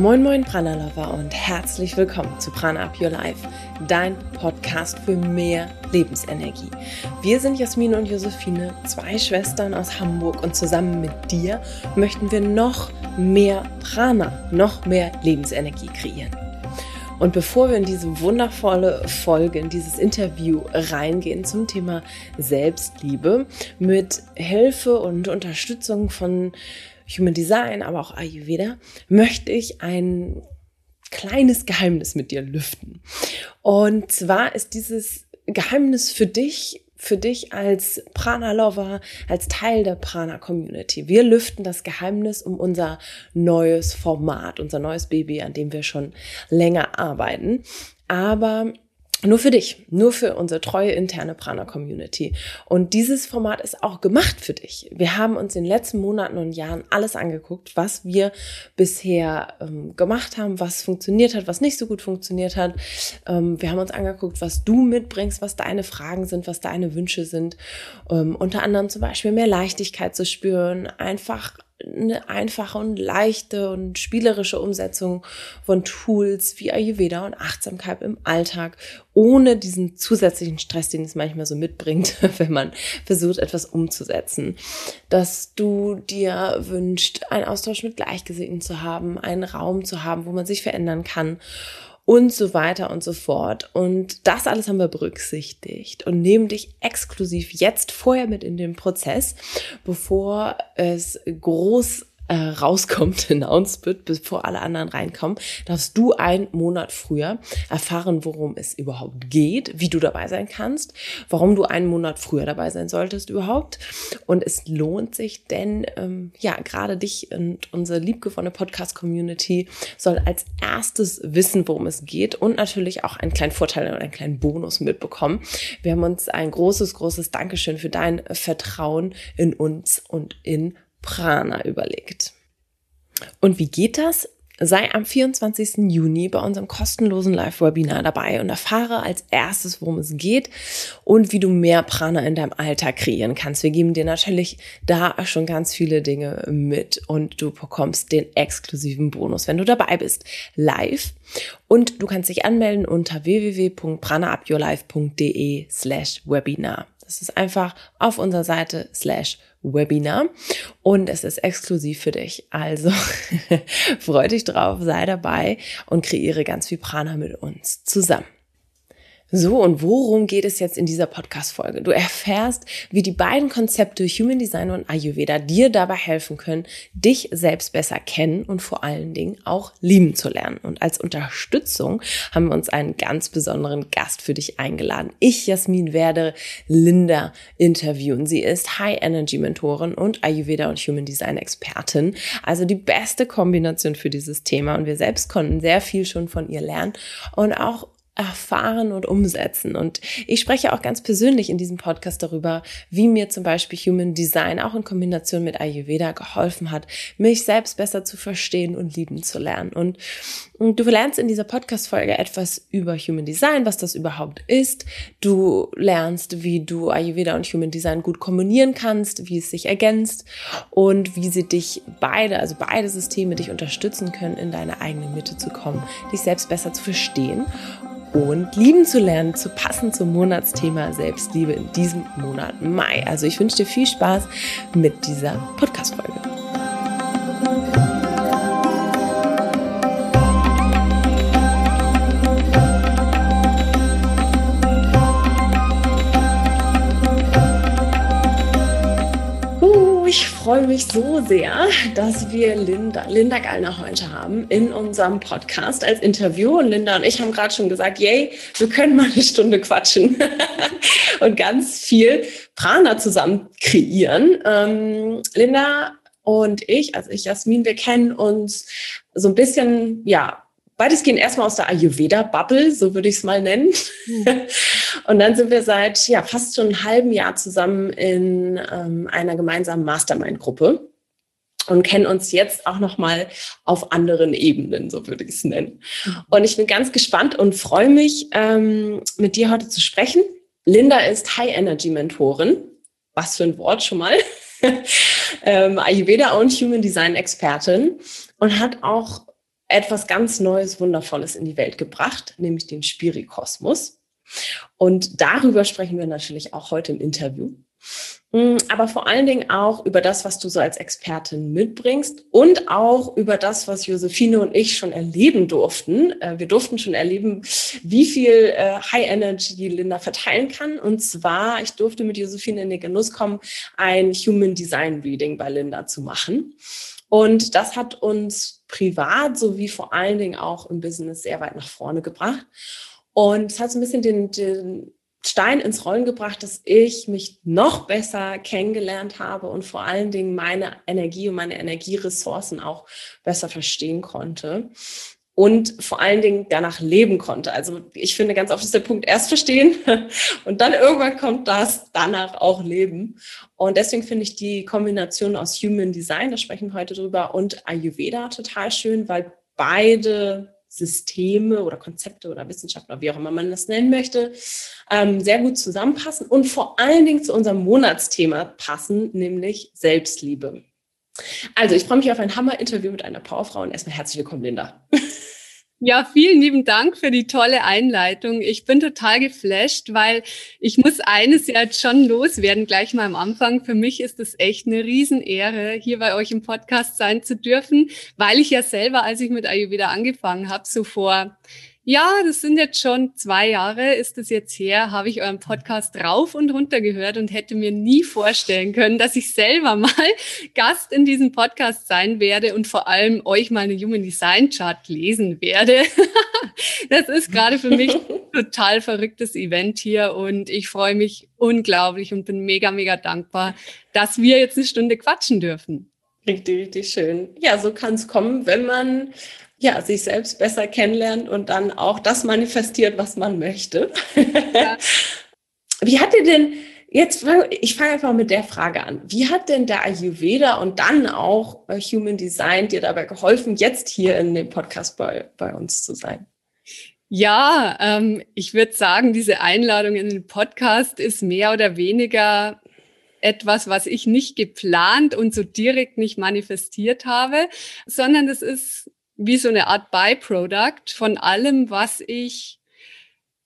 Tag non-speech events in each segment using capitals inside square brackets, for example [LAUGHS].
Moin Moin Prana Lover und herzlich willkommen zu Prana Up Your Life, dein Podcast für mehr Lebensenergie. Wir sind Jasmin und Josephine, zwei Schwestern aus Hamburg und zusammen mit dir möchten wir noch mehr Prana, noch mehr Lebensenergie kreieren. Und bevor wir in diese wundervolle Folge, in dieses Interview reingehen zum Thema Selbstliebe mit Hilfe und Unterstützung von Human Design, aber auch Ayurveda, möchte ich ein kleines Geheimnis mit dir lüften. Und zwar ist dieses Geheimnis für dich, für dich als Prana-Lover, als Teil der Prana-Community. Wir lüften das Geheimnis um unser neues Format, unser neues Baby, an dem wir schon länger arbeiten. Aber nur für dich, nur für unsere treue interne Prana-Community. Und dieses Format ist auch gemacht für dich. Wir haben uns in den letzten Monaten und Jahren alles angeguckt, was wir bisher ähm, gemacht haben, was funktioniert hat, was nicht so gut funktioniert hat. Ähm, wir haben uns angeguckt, was du mitbringst, was deine Fragen sind, was deine Wünsche sind. Ähm, unter anderem zum Beispiel mehr Leichtigkeit zu spüren, einfach eine einfache und leichte und spielerische Umsetzung von Tools wie Ayurveda und Achtsamkeit im Alltag, ohne diesen zusätzlichen Stress, den es manchmal so mitbringt, [LAUGHS] wenn man versucht, etwas umzusetzen. Dass du dir wünscht, einen Austausch mit Gleichgesinnten zu haben, einen Raum zu haben, wo man sich verändern kann und so weiter und so fort. Und das alles haben wir berücksichtigt und nehmen dich exklusiv jetzt vorher mit in den Prozess, bevor es groß äh, rauskommt, [LAUGHS] announced wird, bevor alle anderen reinkommen, darfst du einen Monat früher erfahren, worum es überhaupt geht, wie du dabei sein kannst, warum du einen Monat früher dabei sein solltest überhaupt. Und es lohnt sich, denn ähm, ja, gerade dich und unsere liebgewonnene Podcast-Community soll als erstes wissen, worum es geht und natürlich auch einen kleinen Vorteil und einen kleinen Bonus mitbekommen. Wir haben uns ein großes, großes Dankeschön für dein Vertrauen in uns und in Prana überlegt. Und wie geht das? Sei am 24. Juni bei unserem kostenlosen Live-Webinar dabei und erfahre als erstes, worum es geht und wie du mehr Prana in deinem Alltag kreieren kannst. Wir geben dir natürlich da schon ganz viele Dinge mit und du bekommst den exklusiven Bonus, wenn du dabei bist, live. Und du kannst dich anmelden unter www.pranaupyourlife.de slash Webinar. Das ist einfach auf unserer Seite slash Webinar und es ist exklusiv für dich. Also [LAUGHS] freu dich drauf, sei dabei und kreiere ganz viel Prana mit uns zusammen. So, und worum geht es jetzt in dieser Podcast-Folge? Du erfährst, wie die beiden Konzepte Human Design und Ayurveda dir dabei helfen können, dich selbst besser kennen und vor allen Dingen auch lieben zu lernen. Und als Unterstützung haben wir uns einen ganz besonderen Gast für dich eingeladen. Ich, Jasmin, werde Linda interviewen. Sie ist High Energy Mentorin und Ayurveda und Human Design Expertin. Also die beste Kombination für dieses Thema. Und wir selbst konnten sehr viel schon von ihr lernen und auch erfahren und umsetzen. Und ich spreche auch ganz persönlich in diesem Podcast darüber, wie mir zum Beispiel Human Design auch in Kombination mit Ayurveda geholfen hat, mich selbst besser zu verstehen und lieben zu lernen. Und, du lernst in dieser Podcast-Folge etwas über Human Design, was das überhaupt ist. Du lernst, wie du Ayurveda und Human Design gut kombinieren kannst, wie es sich ergänzt und wie sie dich beide, also beide Systeme dich unterstützen können, in deine eigene Mitte zu kommen, dich selbst besser zu verstehen und lieben zu lernen, zu passen zum Monatsthema Selbstliebe in diesem Monat Mai. Also ich wünsche dir viel Spaß mit dieser Podcast-Folge. Freue mich so sehr, dass wir Linda, Linda Gallner heute haben in unserem Podcast als Interview. Und Linda und ich haben gerade schon gesagt, yay, wir können mal eine Stunde quatschen [LAUGHS] und ganz viel Prana zusammen kreieren. Ähm, Linda und ich, also ich, Jasmin, wir kennen uns so ein bisschen, ja, Beides gehen erstmal aus der Ayurveda-Bubble, so würde ich es mal nennen. Mhm. [LAUGHS] Und dann sind wir seit ja, fast schon einem halben Jahr zusammen in ähm, einer gemeinsamen Mastermind-Gruppe und kennen uns jetzt auch noch mal auf anderen Ebenen, so würde ich es nennen. Mhm. Und ich bin ganz gespannt und freue mich, ähm, mit dir heute zu sprechen. Linda ist High Energy Mentorin. Was für ein Wort schon mal. [LAUGHS] ähm, Ayurveda und Human Design Expertin und hat auch etwas ganz Neues, Wundervolles in die Welt gebracht, nämlich den Spirikosmos. Und darüber sprechen wir natürlich auch heute im Interview. Mm, aber vor allen Dingen auch über das, was du so als Expertin mitbringst und auch über das, was Josephine und ich schon erleben durften. Äh, wir durften schon erleben, wie viel äh, High Energy Linda verteilen kann. Und zwar, ich durfte mit Josephine in den Genuss kommen, ein Human Design Reading bei Linda zu machen. Und das hat uns privat sowie vor allen Dingen auch im Business sehr weit nach vorne gebracht. Und es hat so ein bisschen den, den Stein ins Rollen gebracht, dass ich mich noch besser kennengelernt habe und vor allen Dingen meine Energie und meine Energieressourcen auch besser verstehen konnte und vor allen Dingen danach leben konnte. Also ich finde ganz oft ist der Punkt erst verstehen [LAUGHS] und dann irgendwann kommt das danach auch leben. Und deswegen finde ich die Kombination aus Human Design, da sprechen wir heute drüber, und Ayurveda total schön, weil beide Systeme oder Konzepte oder Wissenschaftler, wie auch immer man das nennen möchte, ähm, sehr gut zusammenpassen und vor allen Dingen zu unserem Monatsthema passen, nämlich Selbstliebe. Also ich freue mich auf ein Hammer-Interview mit einer Powerfrau und erstmal herzlich willkommen, Linda. [LAUGHS] Ja, vielen lieben Dank für die tolle Einleitung. Ich bin total geflasht, weil ich muss eines jetzt schon loswerden, gleich mal am Anfang. Für mich ist es echt eine Riesenehre, hier bei euch im Podcast sein zu dürfen, weil ich ja selber, als ich mit Ayurveda angefangen habe, so vor ja, das sind jetzt schon zwei Jahre, ist es jetzt her, habe ich euren Podcast rauf und runter gehört und hätte mir nie vorstellen können, dass ich selber [LAUGHS] mal Gast in diesem Podcast sein werde und vor allem euch mal eine Human Design Chart lesen werde. [LAUGHS] das ist gerade für mich ein [LAUGHS] total verrücktes Event hier und ich freue mich unglaublich und bin mega, mega dankbar, dass wir jetzt eine Stunde quatschen dürfen. Richtig, richtig schön. Ja, so kann es kommen, wenn man ja, sich selbst besser kennenlernt und dann auch das manifestiert, was man möchte. Ja. [LAUGHS] Wie hat dir denn, jetzt, ich fange einfach mit der Frage an. Wie hat denn der Ayurveda und dann auch Human Design dir dabei geholfen, jetzt hier in dem Podcast bei, bei uns zu sein? Ja, ähm, ich würde sagen, diese Einladung in den Podcast ist mehr oder weniger etwas, was ich nicht geplant und so direkt nicht manifestiert habe, sondern es ist wie so eine Art Byproduct von allem, was ich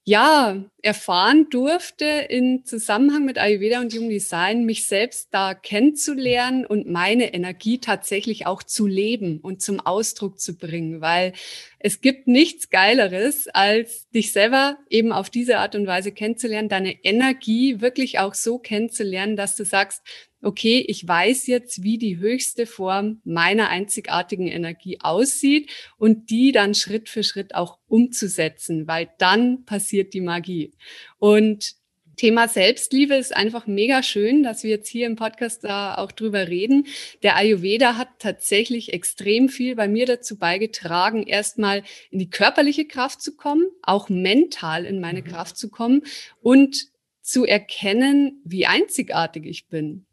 ja erfahren durfte in Zusammenhang mit Ayurveda und Human Design, mich selbst da kennenzulernen und meine Energie tatsächlich auch zu leben und zum Ausdruck zu bringen, weil es gibt nichts Geileres, als dich selber eben auf diese Art und Weise kennenzulernen, deine Energie wirklich auch so kennenzulernen, dass du sagst, okay, ich weiß jetzt, wie die höchste Form meiner einzigartigen Energie aussieht und die dann Schritt für Schritt auch umzusetzen, weil dann passiert die Magie. Und Thema Selbstliebe ist einfach mega schön, dass wir jetzt hier im Podcast da auch drüber reden. Der Ayurveda hat tatsächlich extrem viel bei mir dazu beigetragen, erstmal in die körperliche Kraft zu kommen, auch mental in meine mhm. Kraft zu kommen und zu erkennen, wie einzigartig ich bin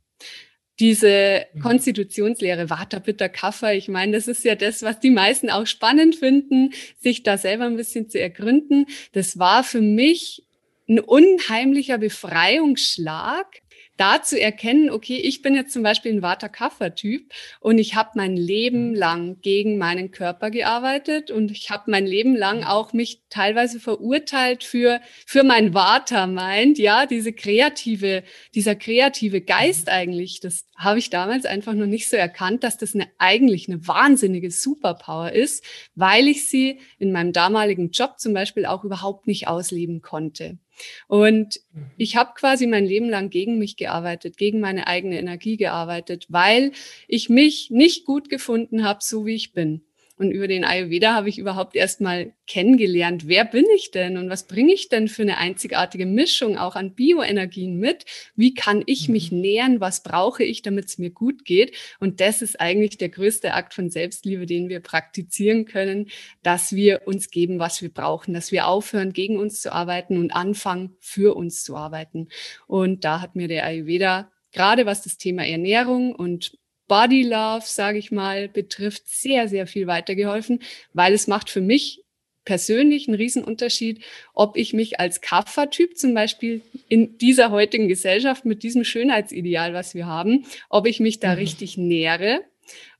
diese mhm. Konstitutionslehre Vata, Pitta, Kapha, ich meine, das ist ja das, was die meisten auch spannend finden, sich da selber ein bisschen zu ergründen. Das war für mich ein unheimlicher Befreiungsschlag, da zu erkennen, okay, ich bin jetzt zum Beispiel ein Vata-Kapha-Typ und ich habe mein Leben mhm. lang gegen meinen Körper gearbeitet und ich habe mein Leben lang auch mich teilweise verurteilt für, für mein Vata-Mind, ja, diese kreative, dieser kreative Geist mhm. eigentlich, das habe ich damals einfach noch nicht so erkannt, dass das eine, eigentlich eine wahnsinnige Superpower ist, weil ich sie in meinem damaligen Job zum Beispiel auch überhaupt nicht ausleben konnte. Und mhm. ich habe quasi mein Leben lang gegen mich gearbeitet, gegen meine eigene Energie gearbeitet, weil ich mich nicht gut gefunden habe, so wie ich bin. Und über den Ayurveda habe ich überhaupt erst mal kennengelernt, wer bin ich denn und was bringe ich denn für eine einzigartige Mischung auch an Bioenergien mit? Wie kann ich mich mhm. nähern? Was brauche ich, damit es mir gut geht? Und das ist eigentlich der größte Akt von Selbstliebe, den wir praktizieren können, dass wir uns geben, was wir brauchen, dass wir aufhören, gegen uns zu arbeiten und anfangen, für uns zu arbeiten. Und da hat mir der Ayurveda gerade was das Thema Ernährung und Body Love, sage ich mal, betrifft, sehr, sehr viel weitergeholfen, weil es macht für mich persönlich einen Riesenunterschied, ob ich mich als Kaffertyp zum Beispiel in dieser heutigen Gesellschaft mit diesem Schönheitsideal, was wir haben, ob ich mich da mhm. richtig nähere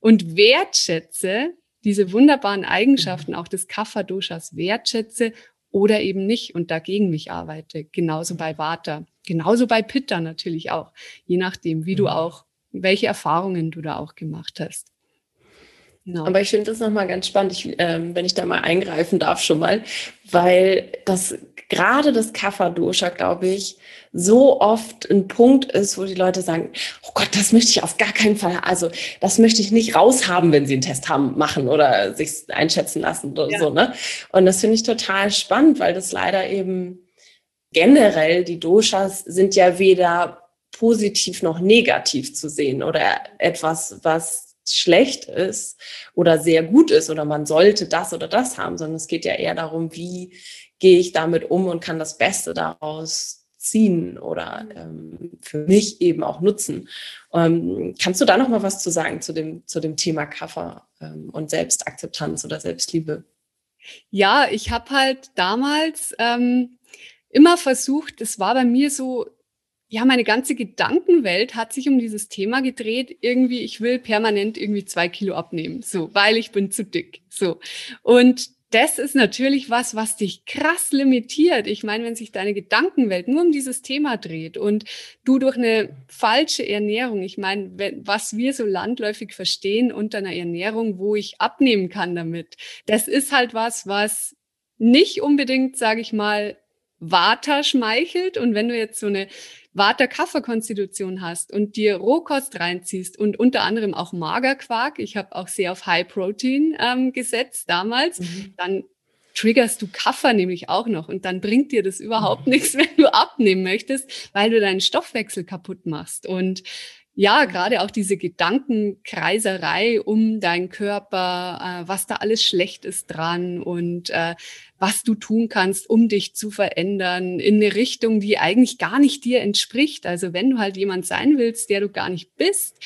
und wertschätze, diese wunderbaren Eigenschaften auch des Kapha-Doshas wertschätze oder eben nicht und dagegen mich arbeite. Genauso bei Vata, genauso bei Pitta natürlich auch, je nachdem, wie du mhm. auch, welche Erfahrungen du da auch gemacht hast. Genau. Aber ich finde das nochmal ganz spannend, ich, ähm, wenn ich da mal eingreifen darf schon mal, weil das gerade das Kapha-Dosha, glaube ich, so oft ein Punkt ist, wo die Leute sagen, oh Gott, das möchte ich auf gar keinen Fall, also das möchte ich nicht raushaben, wenn sie einen Test haben, machen oder sich einschätzen lassen oder ja. so. Ne? Und das finde ich total spannend, weil das leider eben generell, die Doshas sind ja weder positiv noch negativ zu sehen oder etwas, was schlecht ist oder sehr gut ist oder man sollte das oder das haben, sondern es geht ja eher darum, wie gehe ich damit um und kann das Beste daraus ziehen oder ähm, für mich eben auch nutzen. Ähm, kannst du da noch mal was zu sagen zu dem, zu dem Thema Kaffer ähm, und Selbstakzeptanz oder Selbstliebe? Ja, ich habe halt damals ähm, immer versucht, das war bei mir so ja, meine ganze Gedankenwelt hat sich um dieses Thema gedreht. Irgendwie, ich will permanent irgendwie zwei Kilo abnehmen, so, weil ich bin zu dick, so. Und das ist natürlich was, was dich krass limitiert. Ich meine, wenn sich deine Gedankenwelt nur um dieses Thema dreht und du durch eine falsche Ernährung, ich meine, was wir so landläufig verstehen unter einer Ernährung, wo ich abnehmen kann damit, das ist halt was, was nicht unbedingt, sage ich mal, Vata schmeichelt. Und wenn du jetzt so eine Vata-Kaffer-Konstitution hast und dir Rohkost reinziehst und unter anderem auch Magerquark, ich habe auch sehr auf High Protein ähm, gesetzt damals, mhm. dann triggerst du Kaffer nämlich auch noch und dann bringt dir das überhaupt mhm. nichts, [LAUGHS] wenn du abnehmen möchtest, weil du deinen Stoffwechsel kaputt machst. Und ja, gerade auch diese Gedankenkreiserei um deinen Körper, äh, was da alles schlecht ist dran und äh, was du tun kannst, um dich zu verändern in eine Richtung, die eigentlich gar nicht dir entspricht. Also wenn du halt jemand sein willst, der du gar nicht bist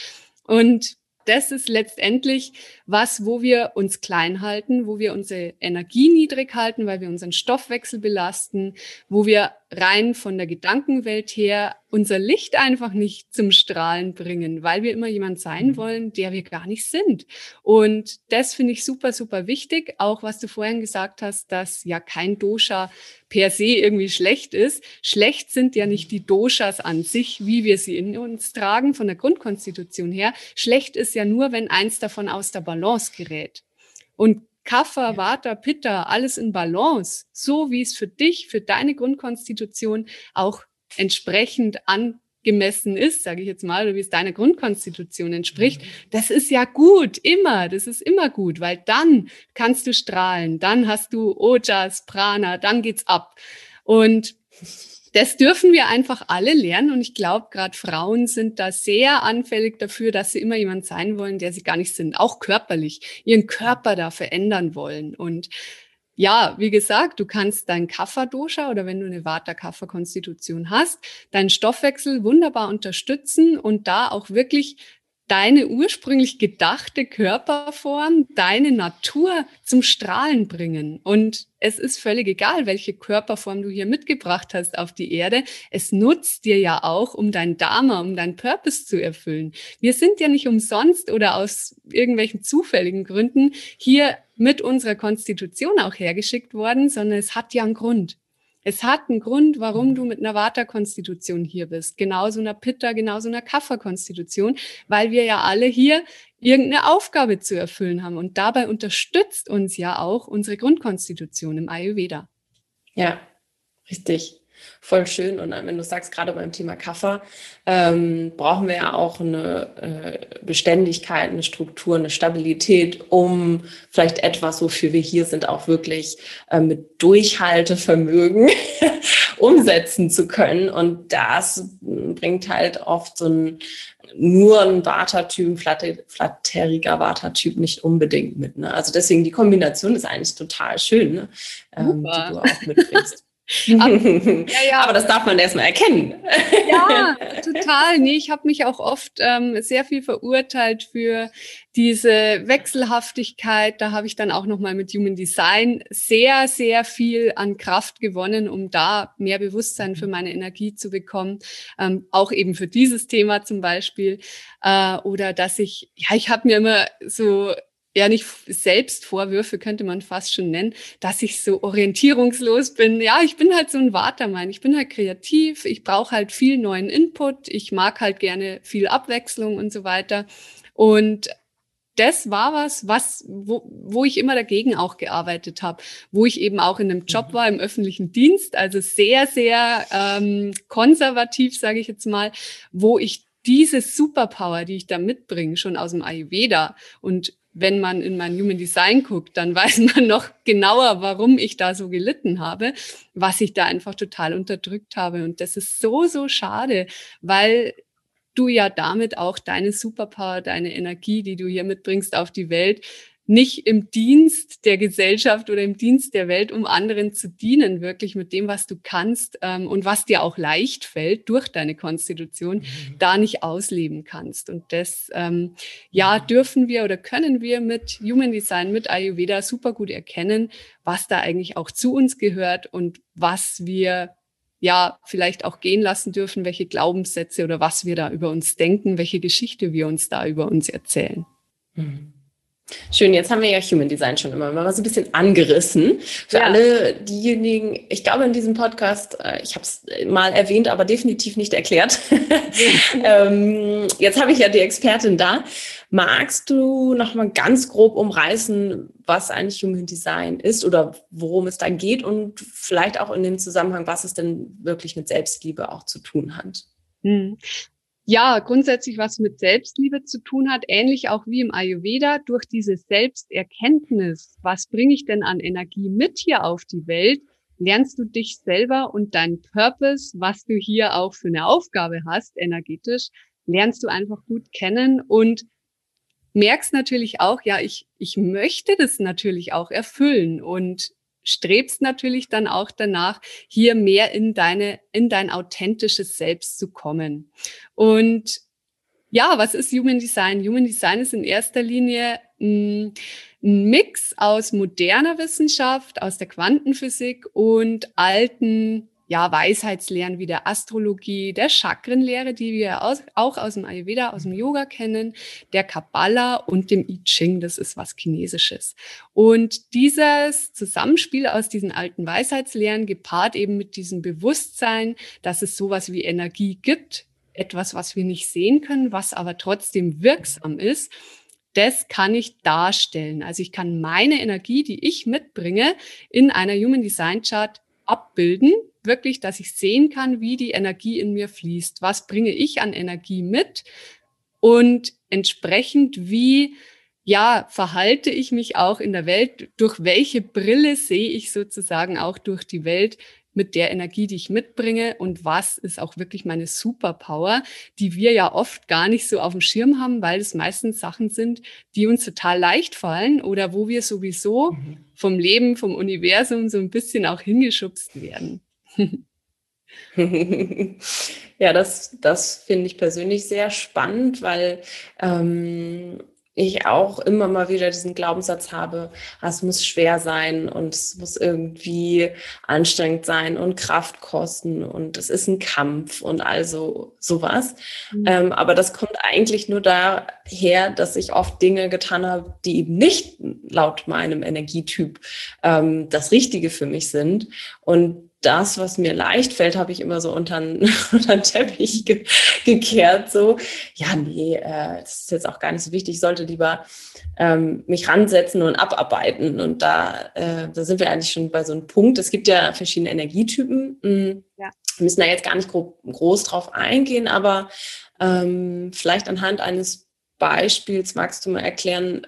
und das ist letztendlich was, wo wir uns klein halten, wo wir unsere Energie niedrig halten, weil wir unseren Stoffwechsel belasten, wo wir rein von der Gedankenwelt her unser Licht einfach nicht zum Strahlen bringen, weil wir immer jemand sein mhm. wollen, der wir gar nicht sind. Und das finde ich super, super wichtig. Auch was du vorhin gesagt hast, dass ja kein Dosha per se irgendwie schlecht ist. Schlecht sind ja nicht die Doshas an sich, wie wir sie in uns tragen, von der Grundkonstitution her. Schlecht ist ja nur, wenn eins davon aus der Balance gerät. Und Kapha, Vata, Pitta, alles in Balance, so wie es für dich, für deine Grundkonstitution auch entsprechend angemessen ist, sage ich jetzt mal, oder wie es deiner Grundkonstitution entspricht, mhm. das ist ja gut, immer, das ist immer gut, weil dann kannst du strahlen, dann hast du Ojas, Prana, dann geht's ab. Und das dürfen wir einfach alle lernen. Und ich glaube, gerade Frauen sind da sehr anfällig dafür, dass sie immer jemand sein wollen, der sie gar nicht sind. Auch körperlich, ihren Körper da verändern wollen. Und ja, wie gesagt, du kannst dein Kapha-Dosha oder wenn du eine Vata-Kapha-Konstitution hast, deinen Stoffwechsel wunderbar unterstützen und da auch wirklich deine ursprünglich gedachte Körperform, deine Natur zum Strahlen bringen. Und es ist völlig egal, welche Körperform du hier mitgebracht hast auf die Erde. Es nutzt dir ja auch, um dein Dharma, um dein Purpose zu erfüllen. Wir sind ja nicht umsonst oder aus irgendwelchen zufälligen Gründen hier mit unserer Konstitution auch hergeschickt worden, sondern es hat ja einen Grund. Es hat einen Grund, warum du mit einer Vata-Konstitution hier bist. Genauso einer Pitta, genauso einer Kapha-Konstitution, weil wir ja alle hier irgendeine Aufgabe zu erfüllen haben. Und dabei unterstützt uns ja auch unsere Grundkonstitution im Ayurveda. Ja, richtig voll schön. Und wenn du sagst, gerade beim Thema Kaffer, ähm, brauchen wir ja auch eine äh, Beständigkeit, eine Struktur, eine Stabilität, um vielleicht etwas, wofür wir hier sind, auch wirklich äh, mit Durchhaltevermögen [LAUGHS] umsetzen zu können. Und das bringt halt oft so ein nur ein Watertyp, flatteriger Watertyp nicht unbedingt mit. Ne? Also deswegen die Kombination ist eigentlich total schön, ne? ähm, die du auch mitbringst. [LAUGHS] Aber, [LAUGHS] ja, ja. Aber das darf man erstmal erkennen. Ja, [LAUGHS] total. Nee, ich habe mich auch oft ähm, sehr viel verurteilt für diese Wechselhaftigkeit. Da habe ich dann auch nochmal mit Human Design sehr, sehr viel an Kraft gewonnen, um da mehr Bewusstsein für meine Energie zu bekommen. Ähm, auch eben für dieses Thema zum Beispiel. Äh, oder dass ich, ja, ich habe mir immer so ja nicht Selbstvorwürfe könnte man fast schon nennen, dass ich so orientierungslos bin. Ja, ich bin halt so ein Watermann. Ich bin halt kreativ. Ich brauche halt viel neuen Input. Ich mag halt gerne viel Abwechslung und so weiter. Und das war was, was wo, wo ich immer dagegen auch gearbeitet habe, wo ich eben auch in einem Job mhm. war im öffentlichen Dienst, also sehr sehr ähm, konservativ, sage ich jetzt mal, wo ich diese Superpower, die ich da mitbringe, schon aus dem Ayurveda und wenn man in mein Human Design guckt, dann weiß man noch genauer, warum ich da so gelitten habe, was ich da einfach total unterdrückt habe. Und das ist so, so schade, weil du ja damit auch deine Superpower, deine Energie, die du hier mitbringst auf die Welt, nicht im Dienst der Gesellschaft oder im Dienst der Welt, um anderen zu dienen, wirklich mit dem, was du kannst ähm, und was dir auch leicht fällt durch deine Konstitution, mhm. da nicht ausleben kannst. Und das, ähm, ja, mhm. dürfen wir oder können wir mit Human Design, mit Ayurveda super gut erkennen, was da eigentlich auch zu uns gehört und was wir ja vielleicht auch gehen lassen dürfen, welche Glaubenssätze oder was wir da über uns denken, welche Geschichte wir uns da über uns erzählen. Mhm. Schön, jetzt haben wir ja Human Design schon immer mal so ein bisschen angerissen. Für ja. alle diejenigen, ich glaube in diesem Podcast, äh, ich habe es mal erwähnt, aber definitiv nicht erklärt. [LAUGHS] ähm, jetzt habe ich ja die Expertin da. Magst du noch mal ganz grob umreißen, was eigentlich Human Design ist oder worum es da geht und vielleicht auch in dem Zusammenhang, was es denn wirklich mit Selbstliebe auch zu tun hat? Ja, grundsätzlich was mit Selbstliebe zu tun hat, ähnlich auch wie im Ayurveda, durch diese Selbsterkenntnis, was bringe ich denn an Energie mit hier auf die Welt, lernst du dich selber und deinen Purpose, was du hier auch für eine Aufgabe hast, energetisch, lernst du einfach gut kennen und merkst natürlich auch, ja, ich, ich möchte das natürlich auch erfüllen und strebst natürlich dann auch danach, hier mehr in deine, in dein authentisches Selbst zu kommen. Und ja, was ist Human Design? Human Design ist in erster Linie ein, ein Mix aus moderner Wissenschaft, aus der Quantenphysik und alten ja, Weisheitslehren wie der Astrologie, der Chakrenlehre, die wir aus, auch aus dem Ayurveda, aus dem Yoga kennen, der Kabbalah und dem I Ching, das ist was Chinesisches. Und dieses Zusammenspiel aus diesen alten Weisheitslehren gepaart eben mit diesem Bewusstsein, dass es sowas wie Energie gibt, etwas, was wir nicht sehen können, was aber trotzdem wirksam ist, das kann ich darstellen. Also ich kann meine Energie, die ich mitbringe, in einer Human Design Chart abbilden wirklich, dass ich sehen kann, wie die Energie in mir fließt. Was bringe ich an Energie mit? Und entsprechend, wie ja, verhalte ich mich auch in der Welt? Durch welche Brille sehe ich sozusagen auch durch die Welt mit der Energie, die ich mitbringe? Und was ist auch wirklich meine Superpower, die wir ja oft gar nicht so auf dem Schirm haben, weil es meistens Sachen sind, die uns total leicht fallen oder wo wir sowieso mhm. vom Leben, vom Universum so ein bisschen auch hingeschubst werden. [LAUGHS] ja, das, das finde ich persönlich sehr spannend, weil ähm, ich auch immer mal wieder diesen Glaubenssatz habe, ah, es muss schwer sein und es muss irgendwie anstrengend sein und Kraft kosten und es ist ein Kampf und also sowas. Mhm. Ähm, aber das kommt eigentlich nur daher, dass ich oft Dinge getan habe, die eben nicht laut meinem Energietyp ähm, das Richtige für mich sind. Und das, was mir leicht fällt, habe ich immer so unter den, [LAUGHS] Teppich ge gekehrt. So, ja, nee, äh, das ist jetzt auch gar nicht so wichtig. Ich sollte lieber ähm, mich ransetzen und abarbeiten. Und da, äh, da sind wir eigentlich schon bei so einem Punkt. Es gibt ja verschiedene Energietypen. Mhm. Ja. Wir müssen da jetzt gar nicht gro groß drauf eingehen, aber ähm, vielleicht anhand eines Beispiels magst du mal erklären,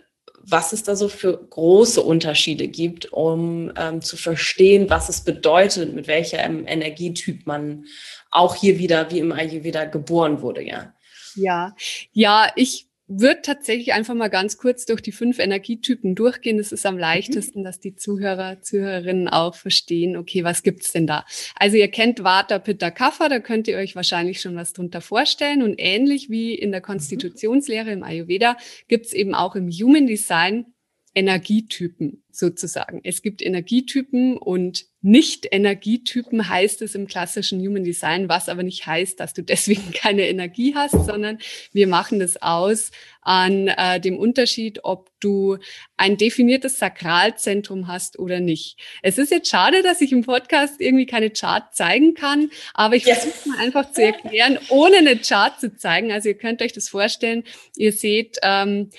was es da so für große Unterschiede gibt, um ähm, zu verstehen, was es bedeutet, mit welchem Energietyp man auch hier wieder wie im Ayurveda geboren wurde, ja. Ja, ja, ich würde tatsächlich einfach mal ganz kurz durch die fünf Energietypen durchgehen. Das ist am mhm. leichtesten, dass die Zuhörer, Zuhörerinnen auch verstehen, okay, was gibt's denn da? Also ihr kennt Vata, Pitta, Kapha, da könnt ihr euch wahrscheinlich schon was drunter vorstellen. Und ähnlich wie in der mhm. Konstitutionslehre im Ayurveda gibt's eben auch im Human Design Energietypen sozusagen. Es gibt Energietypen und nicht-Energietypen heißt es im klassischen Human Design, was aber nicht heißt, dass du deswegen [LAUGHS] keine Energie hast, sondern wir machen das aus an äh, dem Unterschied, ob du ein definiertes Sakralzentrum hast oder nicht. Es ist jetzt schade, dass ich im Podcast irgendwie keine Chart zeigen kann, aber ich yes. versuche mal einfach zu erklären, ohne eine Chart zu zeigen. Also ihr könnt euch das vorstellen, ihr seht ähm,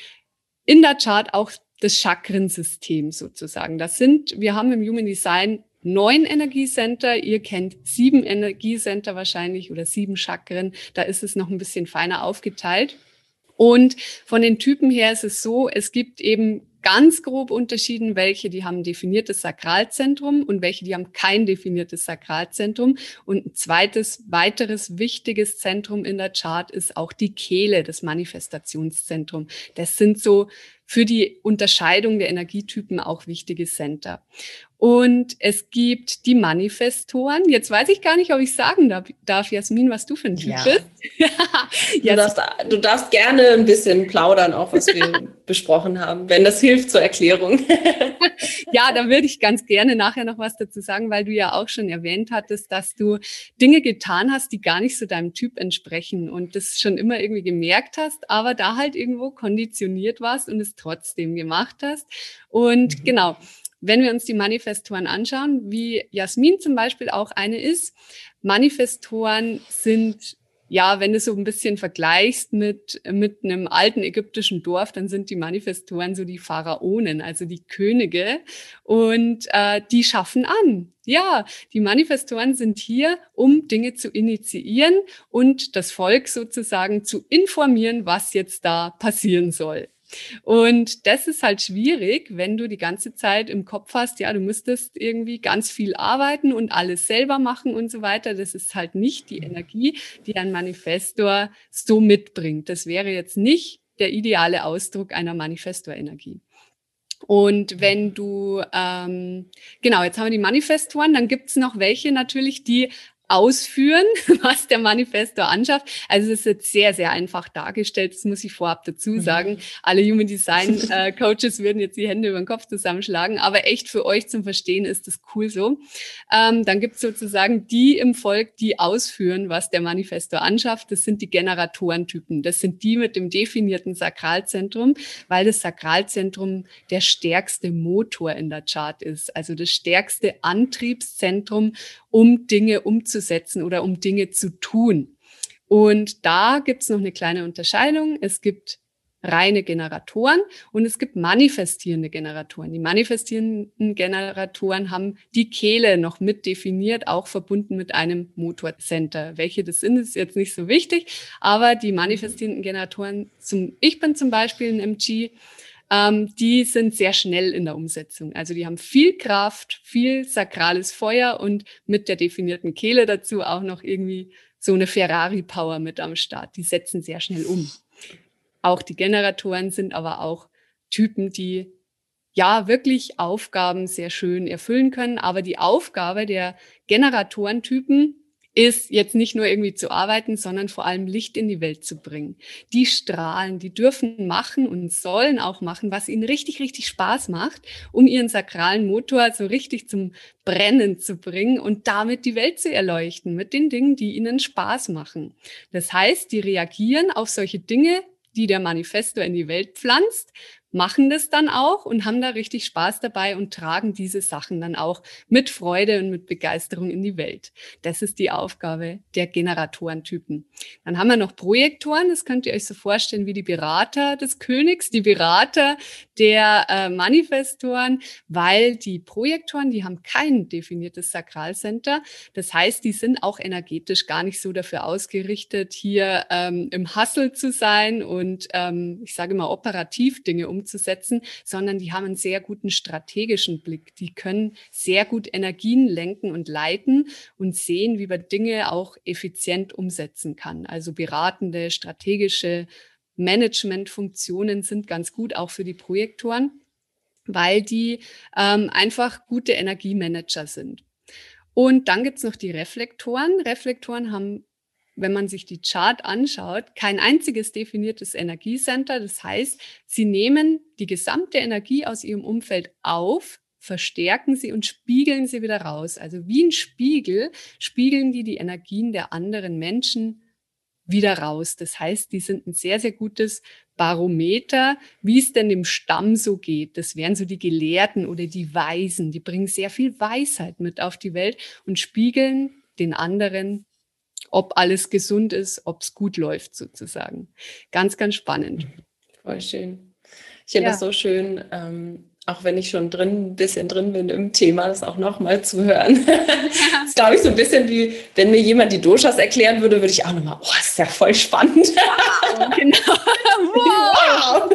in der Chart auch das Chakrensystem sozusagen. Das sind, wir haben im Human Design neun Energiecenter. Ihr kennt sieben Energiecenter wahrscheinlich oder sieben Chakren. Da ist es noch ein bisschen feiner aufgeteilt. Und von den Typen her ist es so, es gibt eben ganz grob unterschieden, welche, die haben definiertes Sakralzentrum und welche, die haben kein definiertes Sakralzentrum. Und ein zweites, weiteres wichtiges Zentrum in der Chart ist auch die Kehle, das Manifestationszentrum. Das sind so für die Unterscheidung der Energietypen auch wichtige Center. Und es gibt die Manifestoren. Jetzt weiß ich gar nicht, ob ich sagen darf, darf Jasmin, was du für ein Typ ja. bist. [LAUGHS] du, darfst, du darfst gerne ein bisschen plaudern, auch was wir [LAUGHS] besprochen haben, wenn das hilft zur Erklärung. [LAUGHS] ja, da würde ich ganz gerne nachher noch was dazu sagen, weil du ja auch schon erwähnt hattest, dass du Dinge getan hast, die gar nicht so deinem Typ entsprechen und das schon immer irgendwie gemerkt hast, aber da halt irgendwo konditioniert warst und es trotzdem gemacht hast. Und mhm. genau. Wenn wir uns die Manifestoren anschauen, wie Jasmin zum Beispiel auch eine ist, Manifestoren sind ja, wenn du so ein bisschen vergleichst mit, mit einem alten ägyptischen Dorf, dann sind die Manifestoren so die Pharaonen, also die Könige. Und äh, die schaffen an. Ja, die Manifestoren sind hier, um Dinge zu initiieren und das Volk sozusagen zu informieren, was jetzt da passieren soll. Und das ist halt schwierig, wenn du die ganze Zeit im Kopf hast, ja, du müsstest irgendwie ganz viel arbeiten und alles selber machen und so weiter. Das ist halt nicht die Energie, die ein Manifestor so mitbringt. Das wäre jetzt nicht der ideale Ausdruck einer Manifestor-Energie. Und wenn du, ähm, genau, jetzt haben wir die Manifestoren, dann gibt's noch welche natürlich, die ausführen, [LAUGHS] was der Manifestor anschafft. Also es ist jetzt sehr, sehr einfach dargestellt. Das muss ich vorab dazu mhm. sagen. Alle Human Design [LAUGHS] äh, Coaches würden jetzt die Hände über den Kopf zusammenschlagen. Aber echt für euch zum Verstehen ist das cool so. Ähm, dann gibt es sozusagen die im Volk, die ausführen, was der Manifestor anschafft. Das sind die Generatorentypen. Das sind die mit dem definierten Sakralzentrum, weil das Sakralzentrum der stärkste Motor in der Chart ist. Also das stärkste Antriebszentrum, um Dinge umzusetzen oder um Dinge zu tun. Und da gibt es noch eine kleine Unterscheidung. Es gibt reine Generatoren und es gibt manifestierende Generatoren. Die manifestierenden Generatoren haben die Kehle noch mit definiert, auch verbunden mit einem Motorcenter. Welche das sind, ist jetzt nicht so wichtig, aber die manifestierenden Generatoren, zum, ich bin zum Beispiel ein MG, ähm, die sind sehr schnell in der Umsetzung. Also die haben viel Kraft, viel sakrales Feuer und mit der definierten Kehle dazu auch noch irgendwie so eine Ferrari-Power mit am Start. Die setzen sehr schnell um. Auch die Generatoren sind aber auch Typen, die ja wirklich Aufgaben sehr schön erfüllen können. Aber die Aufgabe der Generatorentypen ist jetzt nicht nur irgendwie zu arbeiten, sondern vor allem Licht in die Welt zu bringen. Die strahlen, die dürfen machen und sollen auch machen, was ihnen richtig, richtig Spaß macht, um ihren sakralen Motor so richtig zum Brennen zu bringen und damit die Welt zu erleuchten mit den Dingen, die ihnen Spaß machen. Das heißt, die reagieren auf solche Dinge, die der Manifesto in die Welt pflanzt, machen das dann auch und haben da richtig Spaß dabei und tragen diese Sachen dann auch mit Freude und mit Begeisterung in die Welt. Das ist die Aufgabe der Generatorentypen. Dann haben wir noch Projektoren, das könnt ihr euch so vorstellen wie die Berater des Königs, die Berater der äh, Manifestoren, weil die Projektoren, die haben kein definiertes Sakralcenter. Das heißt, die sind auch energetisch gar nicht so dafür ausgerichtet, hier ähm, im Hustle zu sein und ähm, ich sage immer operativ Dinge um umzusetzen, sondern die haben einen sehr guten strategischen Blick. Die können sehr gut Energien lenken und leiten und sehen, wie man Dinge auch effizient umsetzen kann. Also beratende, strategische Managementfunktionen sind ganz gut auch für die Projektoren, weil die ähm, einfach gute Energiemanager sind. Und dann gibt's noch die Reflektoren. Reflektoren haben wenn man sich die Chart anschaut, kein einziges definiertes Energiecenter. Das heißt, sie nehmen die gesamte Energie aus ihrem Umfeld auf, verstärken sie und spiegeln sie wieder raus. Also wie ein Spiegel spiegeln die die Energien der anderen Menschen wieder raus. Das heißt, die sind ein sehr, sehr gutes Barometer, wie es denn im Stamm so geht. Das wären so die Gelehrten oder die Weisen. Die bringen sehr viel Weisheit mit auf die Welt und spiegeln den anderen, ob alles gesund ist, ob es gut läuft sozusagen. Ganz, ganz spannend. Voll schön. Ich finde ja. das so schön, ähm, auch wenn ich schon drin, ein bisschen drin bin im Thema, das auch nochmal zu hören. das [LAUGHS] ist, glaube ich, so ein bisschen wie, wenn mir jemand die Doshas erklären würde, würde ich auch nochmal, oh, das ist ja voll spannend. Wow, [LAUGHS] genau. wow.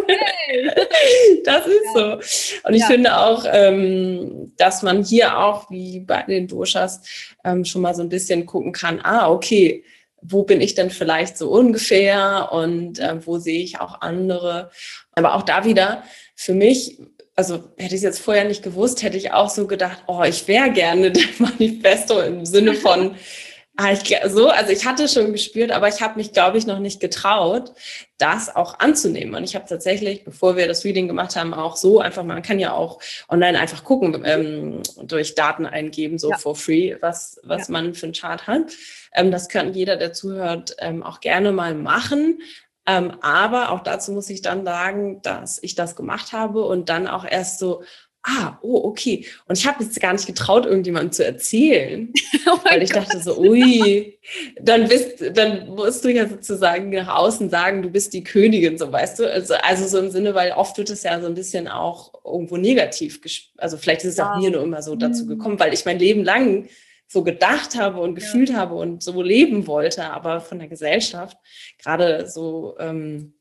Das ist ja. so. Und ich ja. finde auch, ähm, dass man hier auch, wie bei den Doshas, ähm, schon mal so ein bisschen gucken kann, ah, okay, wo bin ich denn vielleicht so ungefähr und äh, wo sehe ich auch andere. Aber auch da wieder, für mich also hätte ich es jetzt vorher nicht gewusst, hätte ich auch so gedacht, oh, ich wäre gerne der [LAUGHS] Manifesto im Sinne von, [LAUGHS] ah, ich, so, also ich hatte schon gespürt, aber ich habe mich, glaube ich, noch nicht getraut, das auch anzunehmen. Und ich habe tatsächlich, bevor wir das Reading gemacht haben, auch so einfach, man kann ja auch online einfach gucken, ähm, durch Daten eingeben, so ja. for free, was, was ja. man für einen Chart hat. Ähm, das kann jeder, der zuhört, ähm, auch gerne mal machen. Ähm, aber auch dazu muss ich dann sagen, dass ich das gemacht habe und dann auch erst so, ah, oh, okay. Und ich habe jetzt gar nicht getraut, irgendjemandem zu erzählen, [LAUGHS] oh weil ich Gott. dachte so, ui, dann bist, dann musst du ja sozusagen nach außen sagen, du bist die Königin, so weißt du. Also, also so im Sinne, weil oft wird es ja so ein bisschen auch irgendwo negativ, also vielleicht ist es auch mir nur immer so dazu mhm. gekommen, weil ich mein Leben lang so gedacht habe und gefühlt ja. habe und so leben wollte, aber von der Gesellschaft, gerade so, ähm,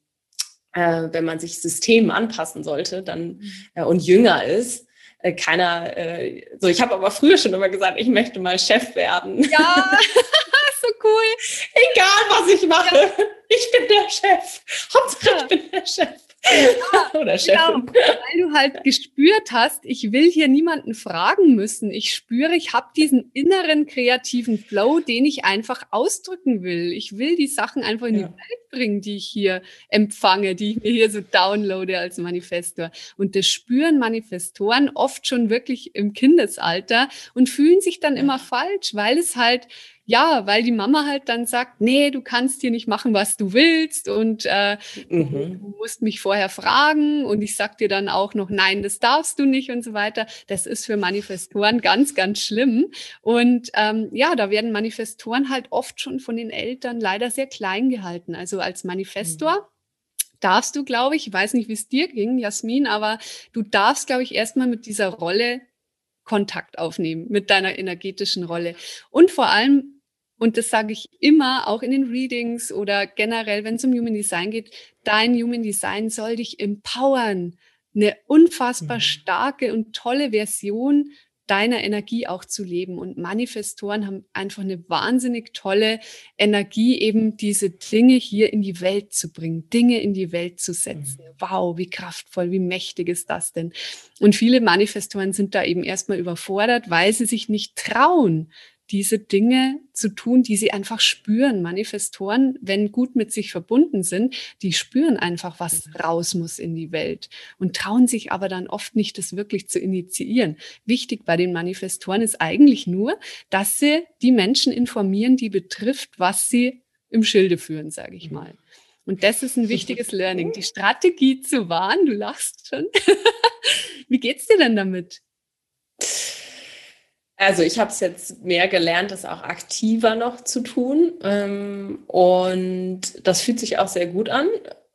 äh, wenn man sich Systemen anpassen sollte dann mhm. äh, und jünger ist, äh, keiner, äh, so ich habe aber früher schon immer gesagt, ich möchte mal Chef werden. Ja, [LAUGHS] so cool. [LAUGHS] Egal, was ich mache, ja. ich bin der Chef. Hauptsache, ja. ich bin der Chef. Ja, Oder Chefin. Genau, weil du halt gespürt hast, ich will hier niemanden fragen müssen. Ich spüre, ich habe diesen inneren kreativen Flow, den ich einfach ausdrücken will. Ich will die Sachen einfach in ja. die Welt bringen, die ich hier empfange, die ich mir hier so downloade als Manifestor. Und das spüren Manifestoren oft schon wirklich im Kindesalter und fühlen sich dann immer falsch, weil es halt ja, weil die Mama halt dann sagt, nee, du kannst hier nicht machen, was du willst und äh, mhm. du musst mich vorher fragen und ich sag dir dann auch noch, nein, das darfst du nicht und so weiter. Das ist für Manifestoren ganz, ganz schlimm. Und ähm, ja, da werden Manifestoren halt oft schon von den Eltern leider sehr klein gehalten. Also als Manifestor. Mhm darfst du, glaube ich, ich weiß nicht, wie es dir ging, Jasmin, aber du darfst, glaube ich, erstmal mit dieser Rolle Kontakt aufnehmen, mit deiner energetischen Rolle. Und vor allem und das sage ich immer, auch in den Readings oder generell, wenn es um Human Design geht, dein Human Design soll dich empowern, eine unfassbar mhm. starke und tolle Version deiner Energie auch zu leben. Und Manifestoren haben einfach eine wahnsinnig tolle Energie, eben diese Dinge hier in die Welt zu bringen, Dinge in die Welt zu setzen. Mhm. Wow, wie kraftvoll, wie mächtig ist das denn? Und viele Manifestoren sind da eben erstmal überfordert, weil sie sich nicht trauen, diese Dinge zu tun, die sie einfach spüren. Manifestoren, wenn gut mit sich verbunden sind, die spüren einfach, was raus muss in die Welt und trauen sich aber dann oft nicht, das wirklich zu initiieren. Wichtig bei den Manifestoren ist eigentlich nur, dass sie die Menschen informieren, die betrifft, was sie im Schilde führen, sage ich mal. Und das ist ein wichtiges [LAUGHS] Learning, die Strategie zu wahren. Du lachst schon. [LAUGHS] Wie geht's dir denn damit? Also ich habe es jetzt mehr gelernt, das auch aktiver noch zu tun. Ähm, und das fühlt sich auch sehr gut an,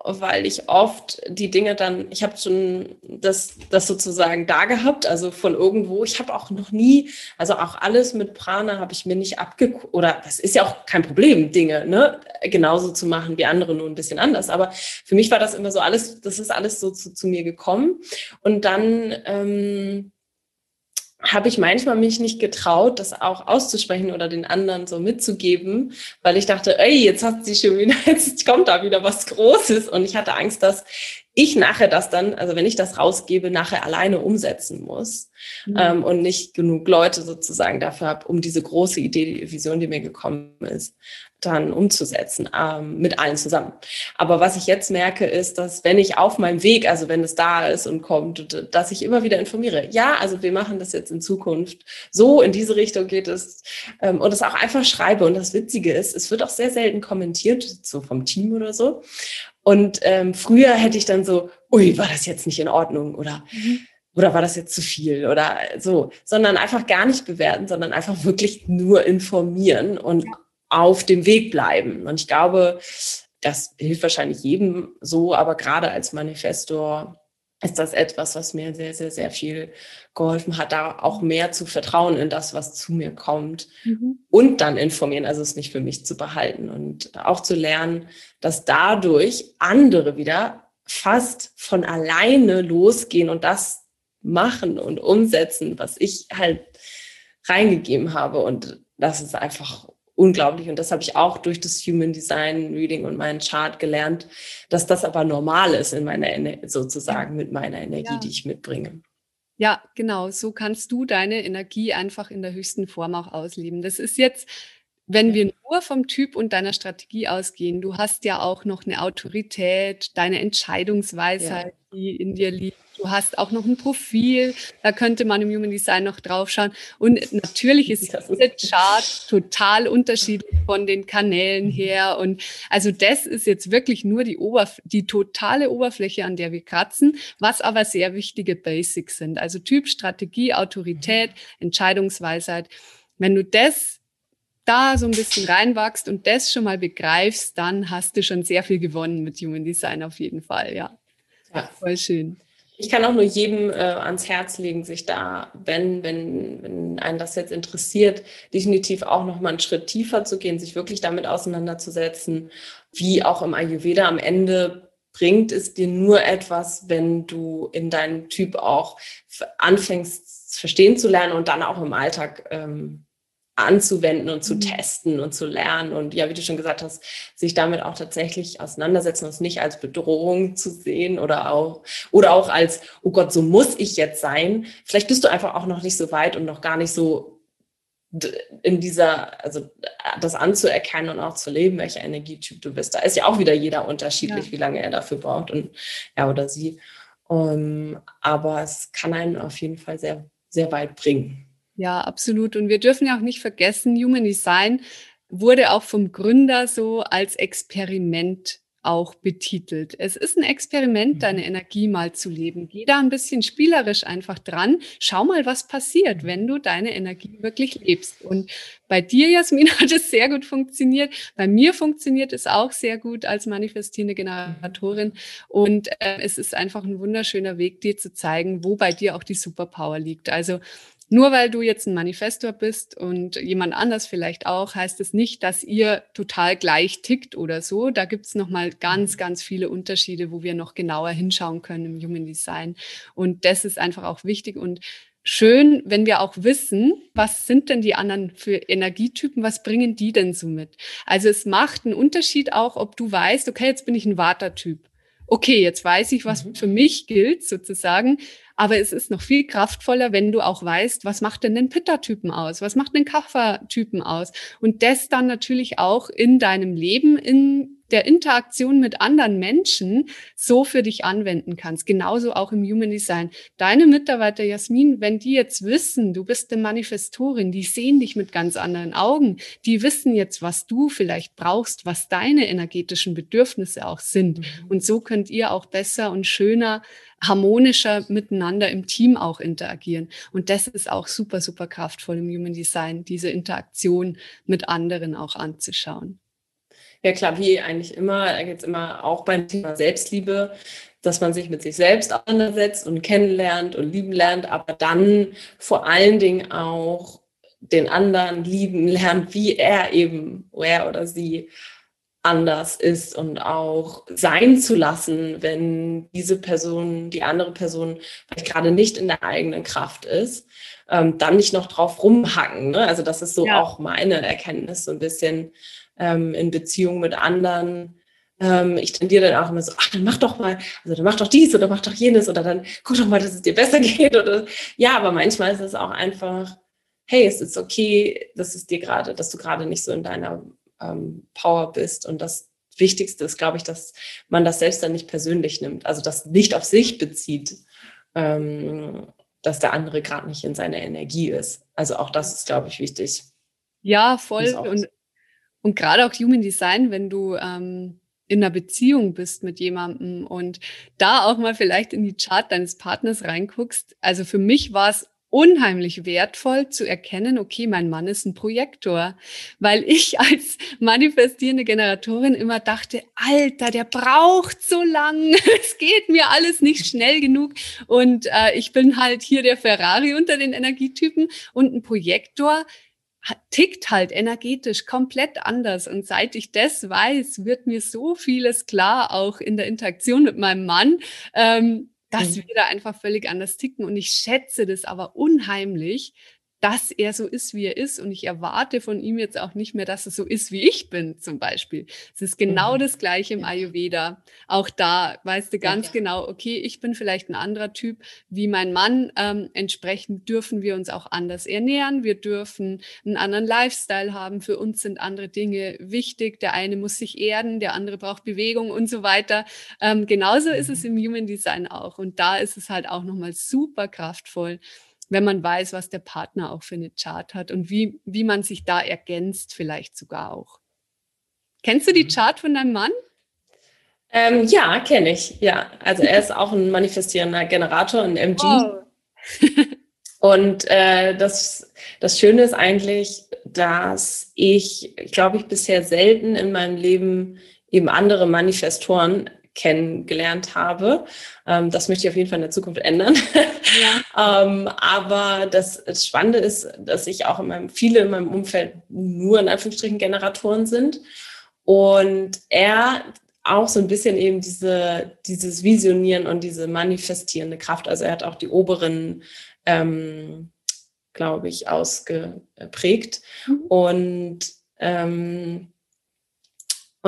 weil ich oft die Dinge dann, ich habe schon das, das sozusagen da gehabt, also von irgendwo. Ich habe auch noch nie, also auch alles mit Prana habe ich mir nicht abgeguckt, oder das ist ja auch kein Problem, Dinge ne, genauso zu machen wie andere, nur ein bisschen anders. Aber für mich war das immer so alles, das ist alles so zu, zu mir gekommen. Und dann... Ähm, habe ich manchmal mich nicht getraut, das auch auszusprechen oder den anderen so mitzugeben, weil ich dachte, ey, jetzt hat sie schon wieder, [LAUGHS] jetzt kommt da wieder was Großes und ich hatte Angst, dass ich nachher das dann, also wenn ich das rausgebe, nachher alleine umsetzen muss mhm. ähm, und nicht genug Leute sozusagen dafür habe, um diese große Idee, die Vision, die mir gekommen ist, dann umzusetzen, ähm, mit allen zusammen. Aber was ich jetzt merke, ist, dass wenn ich auf meinem Weg, also wenn es da ist und kommt, dass ich immer wieder informiere, ja, also wir machen das jetzt in Zukunft so, in diese Richtung geht es ähm, und es auch einfach schreibe. Und das Witzige ist, es wird auch sehr selten kommentiert, so vom Team oder so. Und ähm, früher hätte ich dann so, ui, war das jetzt nicht in Ordnung oder mhm oder war das jetzt zu viel oder so, sondern einfach gar nicht bewerten, sondern einfach wirklich nur informieren und ja auf dem Weg bleiben. Und ich glaube, das hilft wahrscheinlich jedem so, aber gerade als Manifestor ist das etwas, was mir sehr, sehr, sehr viel geholfen hat, da auch mehr zu vertrauen in das, was zu mir kommt mhm. und dann informieren, also es nicht für mich zu behalten und auch zu lernen, dass dadurch andere wieder fast von alleine losgehen und das machen und umsetzen, was ich halt reingegeben habe. Und das ist einfach unglaublich. Und das habe ich auch durch das Human Design Reading und meinen Chart gelernt, dass das aber normal ist in meiner, sozusagen mit meiner Energie, ja. die ich mitbringe. Ja, genau. So kannst du deine Energie einfach in der höchsten Form auch ausleben. Das ist jetzt, wenn wir nur vom Typ und deiner Strategie ausgehen, du hast ja auch noch eine Autorität, deine Entscheidungsweisheit, ja. die in dir liegt Du hast auch noch ein Profil, da könnte man im Human Design noch draufschauen. Und natürlich ist [LAUGHS] dieser Chart total unterschiedlich von den Kanälen mhm. her. Und also das ist jetzt wirklich nur die, Oberf die totale Oberfläche, an der wir kratzen, was aber sehr wichtige Basics sind. Also Typ, Strategie, Autorität, Entscheidungsweisheit. Wenn du das da so ein bisschen reinwachst und das schon mal begreifst, dann hast du schon sehr viel gewonnen mit Human Design auf jeden Fall, ja. Ja, voll schön. Ich kann auch nur jedem äh, ans Herz legen, sich da, wenn, wenn, wenn einen das jetzt interessiert, definitiv auch noch mal einen Schritt tiefer zu gehen, sich wirklich damit auseinanderzusetzen, wie auch im Ayurveda am Ende bringt es dir nur etwas, wenn du in deinem Typ auch anfängst, verstehen zu lernen und dann auch im Alltag ähm, anzuwenden und zu mhm. testen und zu lernen und ja, wie du schon gesagt hast, sich damit auch tatsächlich auseinandersetzen und es nicht als Bedrohung zu sehen oder auch oder auch als oh Gott, so muss ich jetzt sein. Vielleicht bist du einfach auch noch nicht so weit und noch gar nicht so in dieser, also das anzuerkennen und auch zu leben, welcher Energietyp du bist. Da ist ja auch wieder jeder unterschiedlich, ja. wie lange er dafür braucht und er oder sie. Um, aber es kann einen auf jeden Fall sehr, sehr weit bringen. Ja, absolut. Und wir dürfen ja auch nicht vergessen, Human Design wurde auch vom Gründer so als Experiment auch betitelt. Es ist ein Experiment, mhm. deine Energie mal zu leben. Geh da ein bisschen spielerisch einfach dran. Schau mal, was passiert, wenn du deine Energie wirklich lebst. Und bei dir, Jasmin, [LAUGHS] hat es sehr gut funktioniert. Bei mir funktioniert es auch sehr gut als manifestierende Generatorin. Und äh, es ist einfach ein wunderschöner Weg, dir zu zeigen, wo bei dir auch die Superpower liegt. Also nur weil du jetzt ein Manifestor bist und jemand anders vielleicht auch, heißt es nicht, dass ihr total gleich tickt oder so. Da gibt's noch mal ganz, mhm. ganz viele Unterschiede, wo wir noch genauer hinschauen können im Human Design. Und das ist einfach auch wichtig und schön, wenn wir auch wissen, was sind denn die anderen für Energietypen, was bringen die denn so mit? Also es macht einen Unterschied auch, ob du weißt, okay, jetzt bin ich ein Watertyp. Okay, jetzt weiß ich, was mhm. für mich gilt sozusagen. Aber es ist noch viel kraftvoller, wenn du auch weißt, was macht denn den Pitta-Typen aus? Was macht den Kaffer-Typen aus? Und das dann natürlich auch in deinem Leben, in der Interaktion mit anderen Menschen so für dich anwenden kannst. Genauso auch im Human Design. Deine Mitarbeiter, Jasmin, wenn die jetzt wissen, du bist eine Manifestorin, die sehen dich mit ganz anderen Augen, die wissen jetzt, was du vielleicht brauchst, was deine energetischen Bedürfnisse auch sind. Mhm. Und so könnt ihr auch besser und schöner harmonischer miteinander im Team auch interagieren. Und das ist auch super, super kraftvoll im Human Design, diese Interaktion mit anderen auch anzuschauen. Ja klar, wie eigentlich immer, da geht es immer auch beim Thema Selbstliebe, dass man sich mit sich selbst auseinandersetzt und kennenlernt und lieben lernt, aber dann vor allen Dingen auch den anderen lieben lernt, wie er eben, er oder sie anders ist und auch sein zu lassen, wenn diese Person, die andere Person vielleicht gerade nicht in der eigenen Kraft ist, ähm, dann nicht noch drauf rumhacken. Ne? Also das ist so ja. auch meine Erkenntnis, so ein bisschen ähm, in Beziehung mit anderen. Ähm, ich tendiere dann auch immer so, ach, dann mach doch mal, also dann mach doch dies oder mach doch jenes oder dann guck doch mal, dass es dir besser [LAUGHS] geht oder ja, aber manchmal ist es auch einfach, hey, es ist okay, dass es dir gerade, dass du gerade nicht so in deiner ähm, Power bist. Und das Wichtigste ist, glaube ich, dass man das selbst dann nicht persönlich nimmt, also das nicht auf sich bezieht, ähm, dass der andere gerade nicht in seiner Energie ist. Also auch das ist, glaube ich, wichtig. Ja, voll. Und, und gerade auch Human Design, wenn du ähm, in einer Beziehung bist mit jemandem und da auch mal vielleicht in die Chart deines Partners reinguckst. Also für mich war es unheimlich wertvoll zu erkennen, okay, mein Mann ist ein Projektor, weil ich [LAUGHS] als manifestierende Generatorin immer dachte, Alter, der braucht so lang, [LAUGHS] es geht mir alles nicht schnell genug. Und äh, ich bin halt hier der Ferrari unter den Energietypen. Und ein Projektor tickt halt energetisch komplett anders. Und seit ich das weiß, wird mir so vieles klar, auch in der Interaktion mit meinem Mann, ähm, dass mhm. wir da einfach völlig anders ticken. Und ich schätze das aber unheimlich, dass er so ist, wie er ist. Und ich erwarte von ihm jetzt auch nicht mehr, dass er so ist, wie ich bin, zum Beispiel. Es ist genau mhm. das Gleiche im Ayurveda. Auch da weißt du ganz ja, genau, okay, ich bin vielleicht ein anderer Typ wie mein Mann. Ähm, entsprechend dürfen wir uns auch anders ernähren. Wir dürfen einen anderen Lifestyle haben. Für uns sind andere Dinge wichtig. Der eine muss sich erden, der andere braucht Bewegung und so weiter. Ähm, genauso ist es mhm. im Human Design auch. Und da ist es halt auch nochmal super kraftvoll wenn man weiß, was der Partner auch für eine Chart hat und wie, wie man sich da ergänzt, vielleicht sogar auch. Kennst du die mhm. Chart von deinem Mann? Ähm, ja, kenne ich. Ja, also er ist auch ein manifestierender Generator, ein MG. Wow. [LAUGHS] Und äh, das, das Schöne ist eigentlich, dass ich, glaube ich, bisher selten in meinem Leben eben andere Manifestoren kennengelernt habe. Ähm, das möchte ich auf jeden Fall in der Zukunft ändern. Ja. [LAUGHS] ähm, aber das, das, Spannende ist, dass ich auch in meinem, viele in meinem Umfeld nur in Anführungsstrichen Generatoren sind. Und er auch so ein bisschen eben diese, dieses Visionieren und diese manifestierende Kraft. Also er hat auch die oberen, ähm, glaube ich, ausgeprägt. Mhm. Und ähm,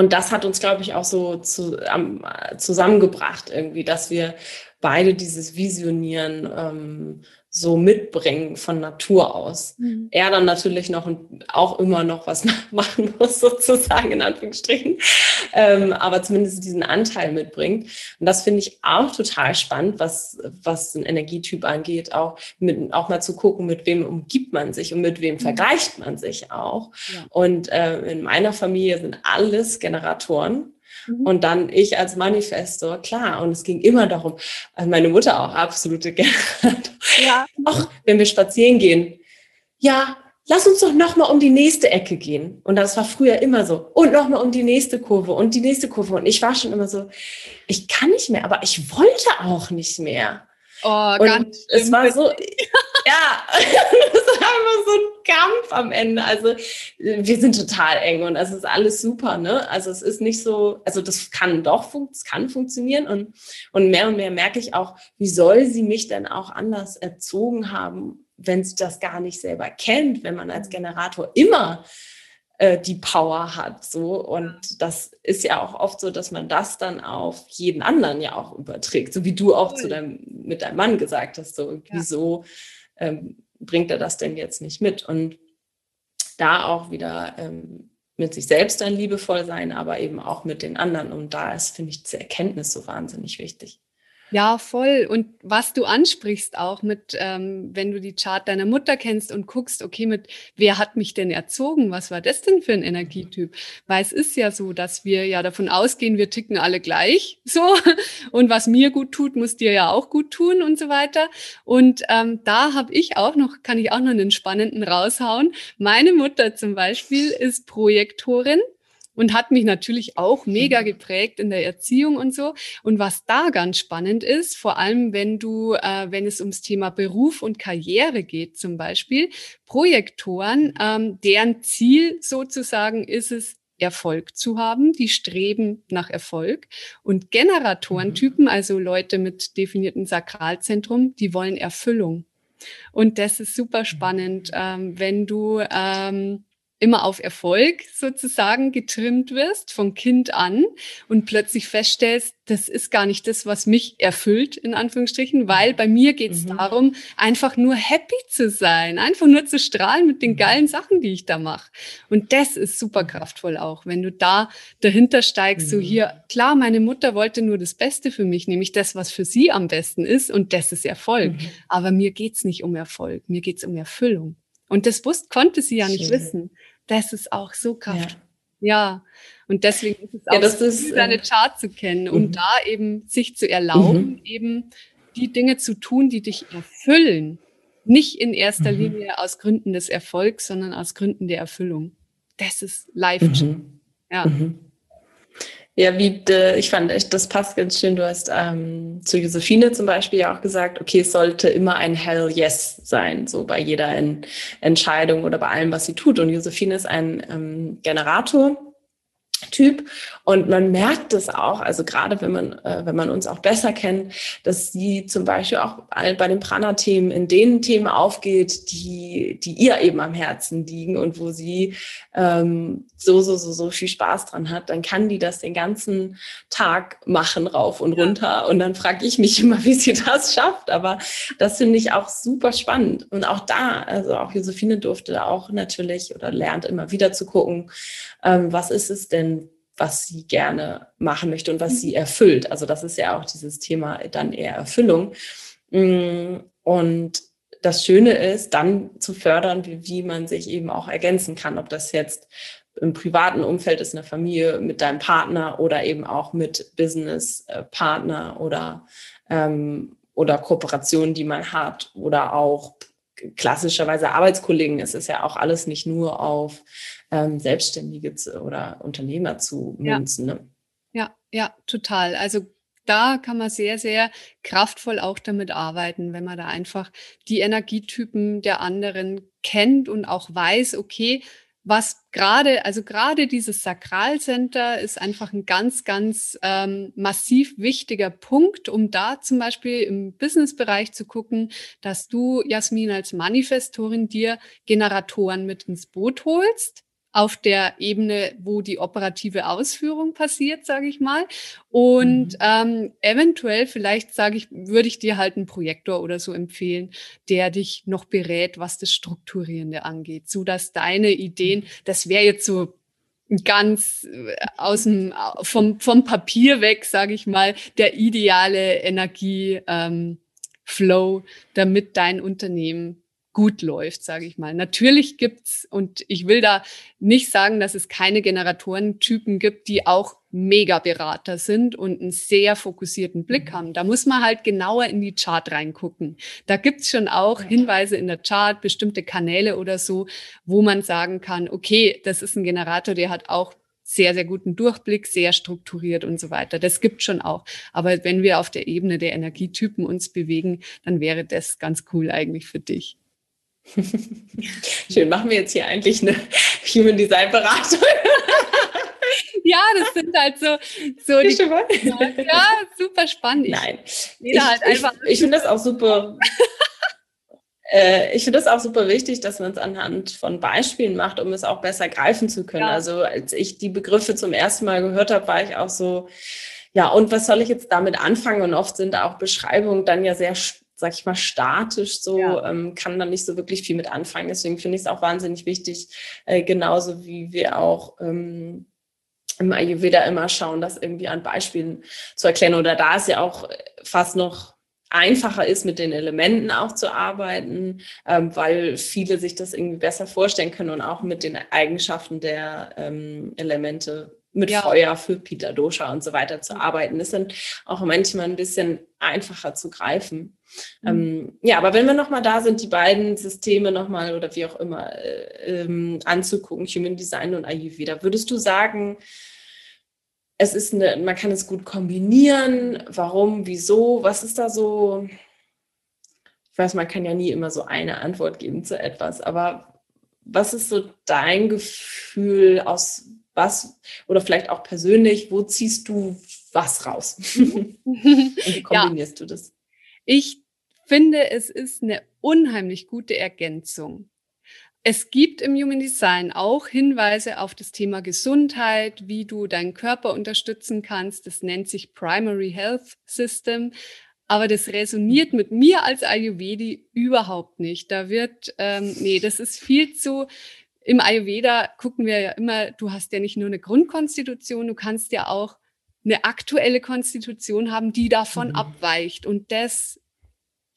und das hat uns, glaube ich, auch so zu, um, zusammengebracht irgendwie, dass wir beide dieses Visionieren ähm, so mitbringen von Natur aus. Mhm. Er dann natürlich noch auch immer noch was [LAUGHS] machen muss, sozusagen in Anführungsstrichen, ähm, aber zumindest diesen Anteil mitbringt. Und das finde ich auch total spannend, was, was ein Energietyp angeht, auch, mit, auch mal zu gucken, mit wem umgibt man sich und mit wem mhm. vergleicht man sich auch. Ja. Und äh, in meiner Familie sind alles Generatoren. Mhm. Und dann ich als Manifestor, klar. Und es ging immer darum, also meine Mutter auch absolute [LAUGHS] Generatorin. Ja. Auch wenn wir spazieren gehen. Ja, lass uns doch nochmal um die nächste Ecke gehen. Und das war früher immer so. Und nochmal um die nächste Kurve und die nächste Kurve. Und ich war schon immer so, ich kann nicht mehr, aber ich wollte auch nicht mehr. Oh, und ganz es war so, [LAUGHS] ja, [LAUGHS] es war immer so ein Kampf am Ende. Also wir sind total eng und es ist alles super, ne? Also es ist nicht so, also das kann doch, es kann funktionieren und, und mehr und mehr merke ich auch, wie soll sie mich denn auch anders erzogen haben, wenn sie das gar nicht selber kennt, wenn man als Generator immer äh, die Power hat. So. Und das ist ja auch oft so, dass man das dann auf jeden anderen ja auch überträgt. So wie du auch zu deinem, mit deinem Mann gesagt hast. So, ja. wieso ähm, bringt er das denn jetzt nicht mit? Und da auch wieder ähm, mit sich selbst dann liebevoll sein, aber eben auch mit den anderen. Und da ist, finde ich, diese Erkenntnis so wahnsinnig wichtig. Ja, voll. Und was du ansprichst auch mit, ähm, wenn du die Chart deiner Mutter kennst und guckst, okay, mit wer hat mich denn erzogen? Was war das denn für ein Energietyp? Weil es ist ja so, dass wir ja davon ausgehen, wir ticken alle gleich [LAUGHS] so. Und was mir gut tut, muss dir ja auch gut tun und so weiter. Und ähm, da habe ich auch noch, kann ich auch noch einen spannenden raushauen. Meine Mutter zum Beispiel ist Projektorin und hat mich natürlich auch mega mhm. geprägt in der Erziehung und so. Und was da ganz spannend ist, vor allem wenn du, äh, wenn es ums Thema Beruf und Karriere geht zum Beispiel, Projektoren, ähm, deren Ziel sozusagen ist es, Erfolg zu haben, die streben nach Erfolg. Und Generatorentypen, mhm. also Leute mit definiertem Sakralzentrum, die wollen Erfüllung. Und das ist super spannend, mhm. ähm, wenn du ähm, immer auf Erfolg sozusagen getrimmt wirst, von Kind an und plötzlich feststellst, das ist gar nicht das, was mich erfüllt, in Anführungsstrichen, weil bei mir geht es mhm. darum, einfach nur happy zu sein, einfach nur zu strahlen mit den mhm. geilen Sachen, die ich da mache. Und das ist super kraftvoll auch, wenn du da dahinter steigst, mhm. so hier, klar, meine Mutter wollte nur das Beste für mich, nämlich das, was für sie am besten ist und das ist Erfolg. Mhm. Aber mir geht's nicht um Erfolg, mir geht's um Erfüllung. Und das wusste, konnte sie ja nicht Schön. wissen. Das ist auch so kraftvoll. Ja. ja. Und deswegen ist es auch ja, das ist, seine äh, Chart zu kennen, um mhm. da eben sich zu erlauben, mhm. eben die Dinge zu tun, die dich erfüllen. Nicht in erster mhm. Linie aus Gründen des Erfolgs, sondern aus Gründen der Erfüllung. Das ist live. Mhm. Ja. Ja, wie ich fand echt, das passt ganz schön. Du hast ähm, zu Josephine zum Beispiel ja auch gesagt, okay, es sollte immer ein Hell Yes sein, so bei jeder Entscheidung oder bei allem, was sie tut. Und Josephine ist ein ähm, Generator Typ. Und man merkt es auch, also gerade wenn man, äh, wenn man uns auch besser kennt, dass sie zum Beispiel auch bei den Prana-Themen in den Themen aufgeht, die, die ihr eben am Herzen liegen und wo sie ähm, so, so, so, so viel Spaß dran hat, dann kann die das den ganzen Tag machen, rauf und runter. Und dann frage ich mich immer, [LAUGHS] wie sie das schafft. Aber das finde ich auch super spannend. Und auch da, also auch Josephine durfte auch natürlich oder lernt immer wieder zu gucken, ähm, was ist es denn, was sie gerne machen möchte und was mhm. sie erfüllt. Also das ist ja auch dieses Thema dann eher Erfüllung. Mm, und das Schöne ist, dann zu fördern, wie, wie man sich eben auch ergänzen kann, ob das jetzt im privaten Umfeld ist, in der Familie, mit deinem Partner oder eben auch mit Business-Partner äh, oder, ähm, oder Kooperationen, die man hat oder auch klassischerweise Arbeitskollegen. Es ist ja auch alles nicht nur auf ähm, Selbstständige zu, oder Unternehmer zu münzen. Ja. Ne? ja, ja, total. Also da kann man sehr, sehr kraftvoll auch damit arbeiten, wenn man da einfach die Energietypen der anderen kennt und auch weiß, okay, was gerade, also gerade dieses Sakralcenter ist einfach ein ganz, ganz ähm, massiv wichtiger Punkt, um da zum Beispiel im Businessbereich zu gucken, dass du, Jasmin, als Manifestorin dir Generatoren mit ins Boot holst auf der Ebene, wo die operative Ausführung passiert, sage ich mal. Und mhm. ähm, eventuell, vielleicht sage ich, würde ich dir halt einen Projektor oder so empfehlen, der dich noch berät, was das Strukturierende angeht, so dass deine Ideen, mhm. das wäre jetzt so ganz äh, aus dem vom vom Papier weg, sage ich mal, der ideale Energie. Ähm, damit dein Unternehmen gut läuft, sage ich mal. Natürlich gibt's und ich will da nicht sagen, dass es keine Generatorentypen gibt, die auch Mega-Berater sind und einen sehr fokussierten Blick mhm. haben. Da muss man halt genauer in die Chart reingucken. Da gibt's schon auch Hinweise in der Chart, bestimmte Kanäle oder so, wo man sagen kann, okay, das ist ein Generator, der hat auch sehr, sehr guten Durchblick, sehr strukturiert und so weiter. Das gibt schon auch. Aber wenn wir auf der Ebene der Energietypen uns bewegen, dann wäre das ganz cool eigentlich für dich. [LAUGHS] Schön, machen wir jetzt hier eigentlich eine Human Design Beratung? [LAUGHS] ja, das sind halt so, so die, ja, super spannend. Nein, ich, halt ich, ich finde das auch super. [LAUGHS] Äh, ich finde das auch super wichtig, dass man es anhand von Beispielen macht, um es auch besser greifen zu können. Ja. Also als ich die Begriffe zum ersten Mal gehört habe, war ich auch so, ja, und was soll ich jetzt damit anfangen? Und oft sind auch Beschreibungen dann ja sehr sag ich mal, statisch so, ja. ähm, kann dann nicht so wirklich viel mit anfangen. Deswegen finde ich es auch wahnsinnig wichtig, äh, genauso wie wir auch ähm, im Ayurveda immer schauen, das irgendwie an Beispielen zu erklären. Oder da ist ja auch fast noch einfacher ist, mit den Elementen auch zu arbeiten, ähm, weil viele sich das irgendwie besser vorstellen können und auch mit den Eigenschaften der ähm, Elemente mit ja. Feuer für Peter Dosha und so weiter zu arbeiten. Das sind auch manchmal ein bisschen einfacher zu greifen. Mhm. Ähm, ja, aber wenn wir nochmal da sind, die beiden Systeme nochmal oder wie auch immer äh, ähm, anzugucken, Human Design und Ayurveda, würdest du sagen, es ist eine, man kann es gut kombinieren. Warum, wieso? Was ist da so? Ich weiß, man kann ja nie immer so eine Antwort geben zu etwas, aber was ist so dein Gefühl aus was oder vielleicht auch persönlich, wo ziehst du was raus? [LAUGHS] Wie kombinierst ja. du das? Ich finde, es ist eine unheimlich gute Ergänzung. es gibt im Human Design auch Hinweise auf das Thema Gesundheit, wie du deinen Körper unterstützen kannst. Das nennt sich Primary Health System. Aber das resoniert mit mir als Ayurvedi überhaupt nicht. Da wird, ähm, nee, das ist viel zu, im Ayurveda gucken wir ja immer, du hast ja nicht nur eine Grundkonstitution, du kannst ja auch eine aktuelle Konstitution haben, die davon mhm. abweicht. Und das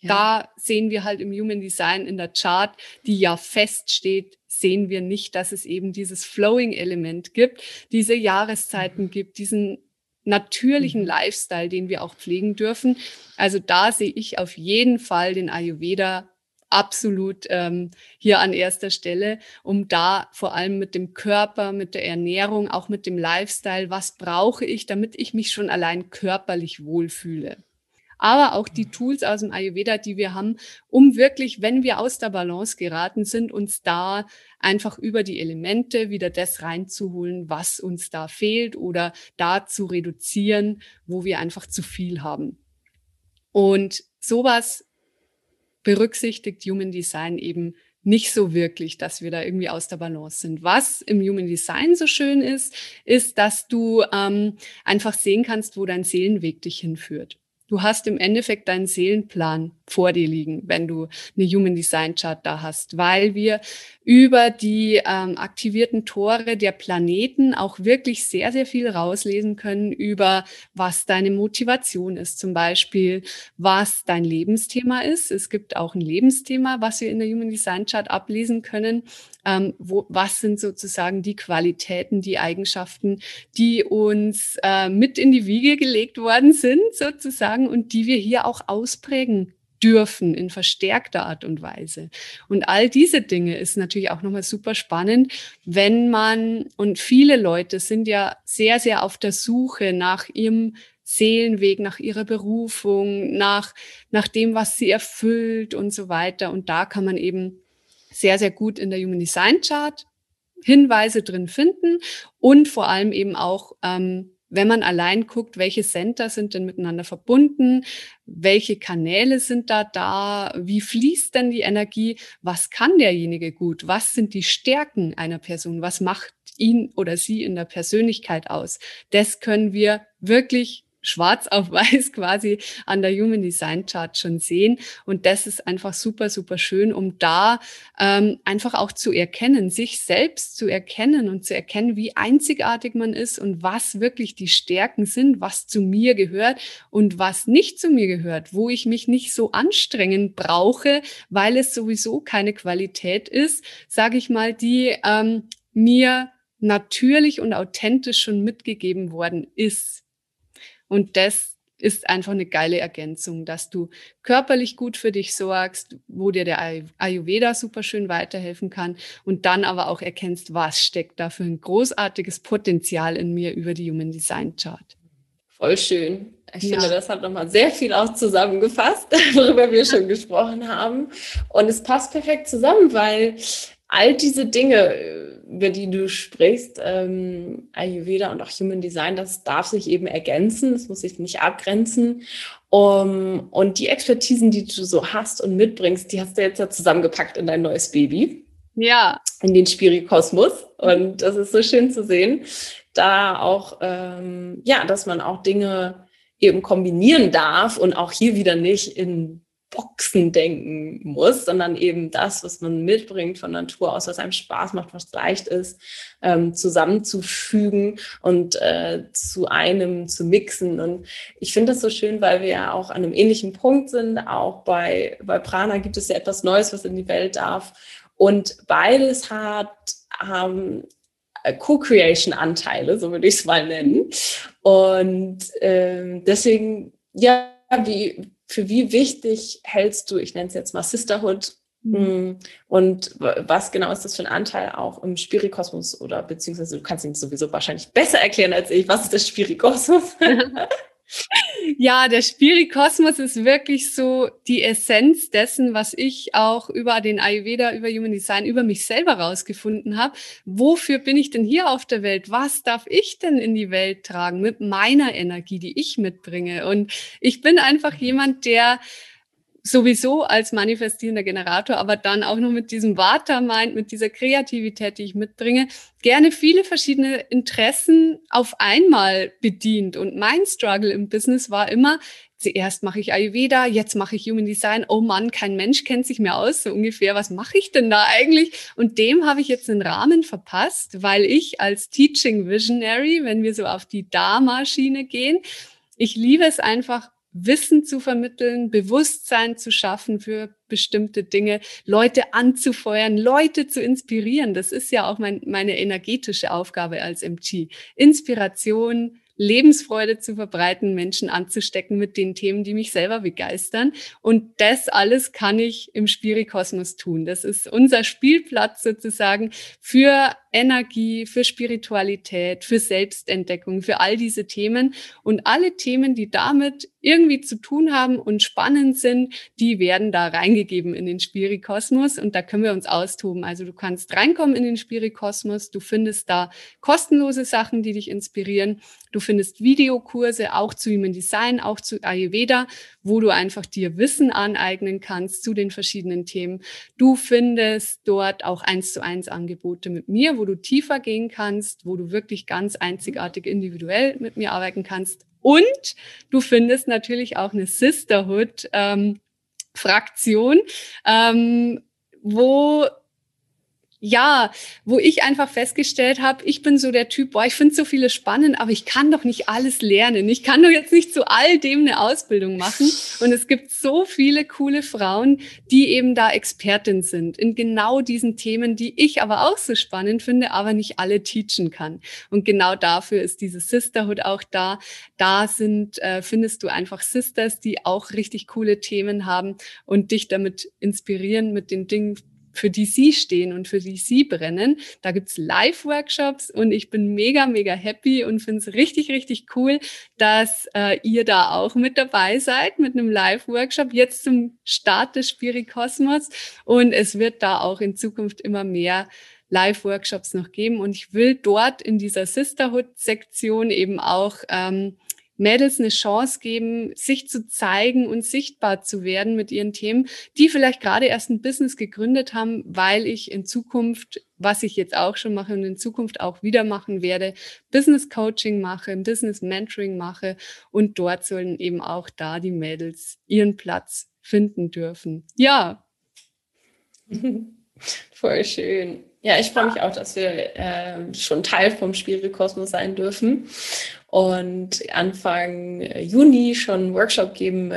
ja. Da sehen wir halt im Human Design in der Chart, die ja feststeht, sehen wir nicht, dass es eben dieses Flowing-Element gibt, diese Jahreszeiten mhm. gibt, diesen natürlichen mhm. Lifestyle, den wir auch pflegen dürfen. Also da sehe ich auf jeden Fall den Ayurveda absolut ähm, hier an erster Stelle, um da vor allem mit dem Körper, mit der Ernährung, auch mit dem Lifestyle, was brauche ich, damit ich mich schon allein körperlich wohlfühle aber auch die Tools aus dem Ayurveda, die wir haben, um wirklich, wenn wir aus der Balance geraten sind, uns da einfach über die Elemente wieder das reinzuholen, was uns da fehlt oder da zu reduzieren, wo wir einfach zu viel haben. Und sowas berücksichtigt Human Design eben nicht so wirklich, dass wir da irgendwie aus der Balance sind. Was im Human Design so schön ist, ist, dass du ähm, einfach sehen kannst, wo dein Seelenweg dich hinführt. Du hast im Endeffekt deinen Seelenplan vor dir liegen, wenn du eine Human Design Chart da hast, weil wir über die ähm, aktivierten Tore der Planeten auch wirklich sehr, sehr viel rauslesen können über, was deine Motivation ist, zum Beispiel, was dein Lebensthema ist. Es gibt auch ein Lebensthema, was wir in der Human Design Chart ablesen können. Ähm, wo, was sind sozusagen die Qualitäten, die Eigenschaften, die uns äh, mit in die Wiege gelegt worden sind, sozusagen, und die wir hier auch ausprägen dürfen in verstärkter Art und Weise. Und all diese Dinge ist natürlich auch nochmal super spannend, wenn man, und viele Leute sind ja sehr, sehr auf der Suche nach ihrem Seelenweg, nach ihrer Berufung, nach, nach dem, was sie erfüllt und so weiter. Und da kann man eben sehr, sehr gut in der Human Design Chart Hinweise drin finden und vor allem eben auch ähm, wenn man allein guckt, welche Center sind denn miteinander verbunden, welche Kanäle sind da da, wie fließt denn die Energie, was kann derjenige gut, was sind die Stärken einer Person, was macht ihn oder sie in der Persönlichkeit aus. Das können wir wirklich schwarz auf [LAUGHS] weiß quasi an der Human Design Chart schon sehen. Und das ist einfach super, super schön, um da ähm, einfach auch zu erkennen, sich selbst zu erkennen und zu erkennen, wie einzigartig man ist und was wirklich die Stärken sind, was zu mir gehört und was nicht zu mir gehört, wo ich mich nicht so anstrengen brauche, weil es sowieso keine Qualität ist, sage ich mal, die ähm, mir natürlich und authentisch schon mitgegeben worden ist. Und das ist einfach eine geile Ergänzung, dass du körperlich gut für dich sorgst, wo dir der Ayurveda super schön weiterhelfen kann und dann aber auch erkennst, was steckt da für ein großartiges Potenzial in mir über die Human Design Chart. Voll schön. Ich ja. finde, das hat nochmal sehr viel auch zusammengefasst, [LAUGHS] worüber wir schon [LAUGHS] gesprochen haben. Und es passt perfekt zusammen, weil all diese Dinge, über die du sprichst, ähm, Ayurveda und auch Human Design, das darf sich eben ergänzen, es muss sich nicht abgrenzen. Um, und die Expertisen, die du so hast und mitbringst, die hast du jetzt ja zusammengepackt in dein neues Baby. Ja. In den Spirikosmos. Und das ist so schön zu sehen, da auch, ähm, ja, dass man auch Dinge eben kombinieren darf und auch hier wieder nicht in Boxen denken muss, sondern eben das, was man mitbringt von Natur aus, was einem Spaß macht, was leicht ist, ähm, zusammenzufügen und äh, zu einem zu mixen. Und ich finde das so schön, weil wir ja auch an einem ähnlichen Punkt sind. Auch bei, bei Prana gibt es ja etwas Neues, was in die Welt darf. Und beides hat ähm, Co-Creation-Anteile, so würde ich es mal nennen. Und ähm, deswegen, ja, wie, für wie wichtig hältst du, ich nenne es jetzt mal Sisterhood, mhm. Mm, und was genau ist das für ein Anteil auch im Spirikosmos oder beziehungsweise du kannst ihn sowieso wahrscheinlich besser erklären als ich. Was ist der Spirikosmos? [LAUGHS] Ja, der Spirikosmos ist wirklich so die Essenz dessen, was ich auch über den Ayurveda, über Human Design, über mich selber rausgefunden habe. Wofür bin ich denn hier auf der Welt? Was darf ich denn in die Welt tragen mit meiner Energie, die ich mitbringe? Und ich bin einfach jemand, der sowieso als manifestierender Generator, aber dann auch noch mit diesem Vata-Mind, mit dieser Kreativität, die ich mitbringe, gerne viele verschiedene Interessen auf einmal bedient. Und mein Struggle im Business war immer, zuerst mache ich Ayurveda, jetzt mache ich Human Design. Oh Mann, kein Mensch kennt sich mehr aus, so ungefähr. Was mache ich denn da eigentlich? Und dem habe ich jetzt einen Rahmen verpasst, weil ich als Teaching Visionary, wenn wir so auf die Dharma-Schiene gehen, ich liebe es einfach, Wissen zu vermitteln, Bewusstsein zu schaffen für bestimmte Dinge, Leute anzufeuern, Leute zu inspirieren. Das ist ja auch mein, meine energetische Aufgabe als MG. Inspiration, Lebensfreude zu verbreiten, Menschen anzustecken mit den Themen, die mich selber begeistern. Und das alles kann ich im Spirikosmos tun. Das ist unser Spielplatz sozusagen für Energie, für Spiritualität, für Selbstentdeckung, für all diese Themen. Und alle Themen, die damit irgendwie zu tun haben und spannend sind, die werden da reingegeben in den Spirikosmos und da können wir uns austoben. Also du kannst reinkommen in den Spirikosmos, du findest da kostenlose Sachen, die dich inspirieren. Du findest Videokurse auch zu Human Design, auch zu Ayurveda, wo du einfach dir Wissen aneignen kannst zu den verschiedenen Themen. Du findest dort auch eins zu eins Angebote mit mir, wo du tiefer gehen kannst, wo du wirklich ganz einzigartig individuell mit mir arbeiten kannst. Und du findest natürlich auch eine Sisterhood ähm, ähm, wo ja, wo ich einfach festgestellt habe, ich bin so der Typ, boah, ich finde so viele spannend, aber ich kann doch nicht alles lernen. Ich kann doch jetzt nicht zu all dem eine Ausbildung machen. Und es gibt so viele coole Frauen, die eben da Expertin sind in genau diesen Themen, die ich aber auch so spannend finde, aber nicht alle teachen kann. Und genau dafür ist diese Sisterhood auch da. Da sind, äh, findest du einfach Sisters, die auch richtig coole Themen haben und dich damit inspirieren mit den Dingen, für die Sie stehen und für die Sie brennen. Da gibt's Live-Workshops und ich bin mega, mega happy und finde es richtig, richtig cool, dass äh, ihr da auch mit dabei seid mit einem Live-Workshop jetzt zum Start des Spirikosmos. Und es wird da auch in Zukunft immer mehr Live-Workshops noch geben. Und ich will dort in dieser Sisterhood-Sektion eben auch ähm, Mädels eine Chance geben, sich zu zeigen und sichtbar zu werden mit ihren Themen, die vielleicht gerade erst ein Business gegründet haben, weil ich in Zukunft, was ich jetzt auch schon mache und in Zukunft auch wieder machen werde, Business Coaching mache, Business Mentoring mache und dort sollen eben auch da die Mädels ihren Platz finden dürfen. Ja. [LAUGHS] Voll schön. Ja, ich freue mich auch, dass wir äh, schon Teil vom Spielkosmos sein dürfen und Anfang Juni schon einen Workshop geben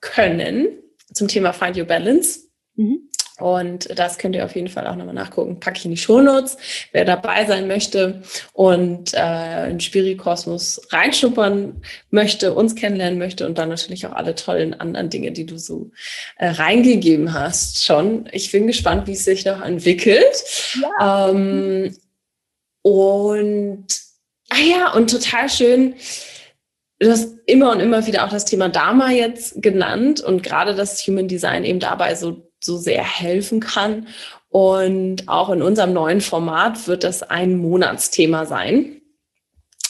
können zum Thema Find Your Balance. Mhm. Und das könnt ihr auf jeden Fall auch nochmal nachgucken. Packe ich in die Shownotes, wer dabei sein möchte und äh, in Spirikosmos reinschnuppern möchte, uns kennenlernen möchte und dann natürlich auch alle tollen anderen Dinge, die du so äh, reingegeben hast schon. Ich bin gespannt, wie es sich noch entwickelt. Ja. Ähm, und Ah ja, und total schön, du hast immer und immer wieder auch das Thema Dharma jetzt genannt und gerade das Human Design eben dabei so, so sehr helfen kann. Und auch in unserem neuen Format wird das ein Monatsthema sein,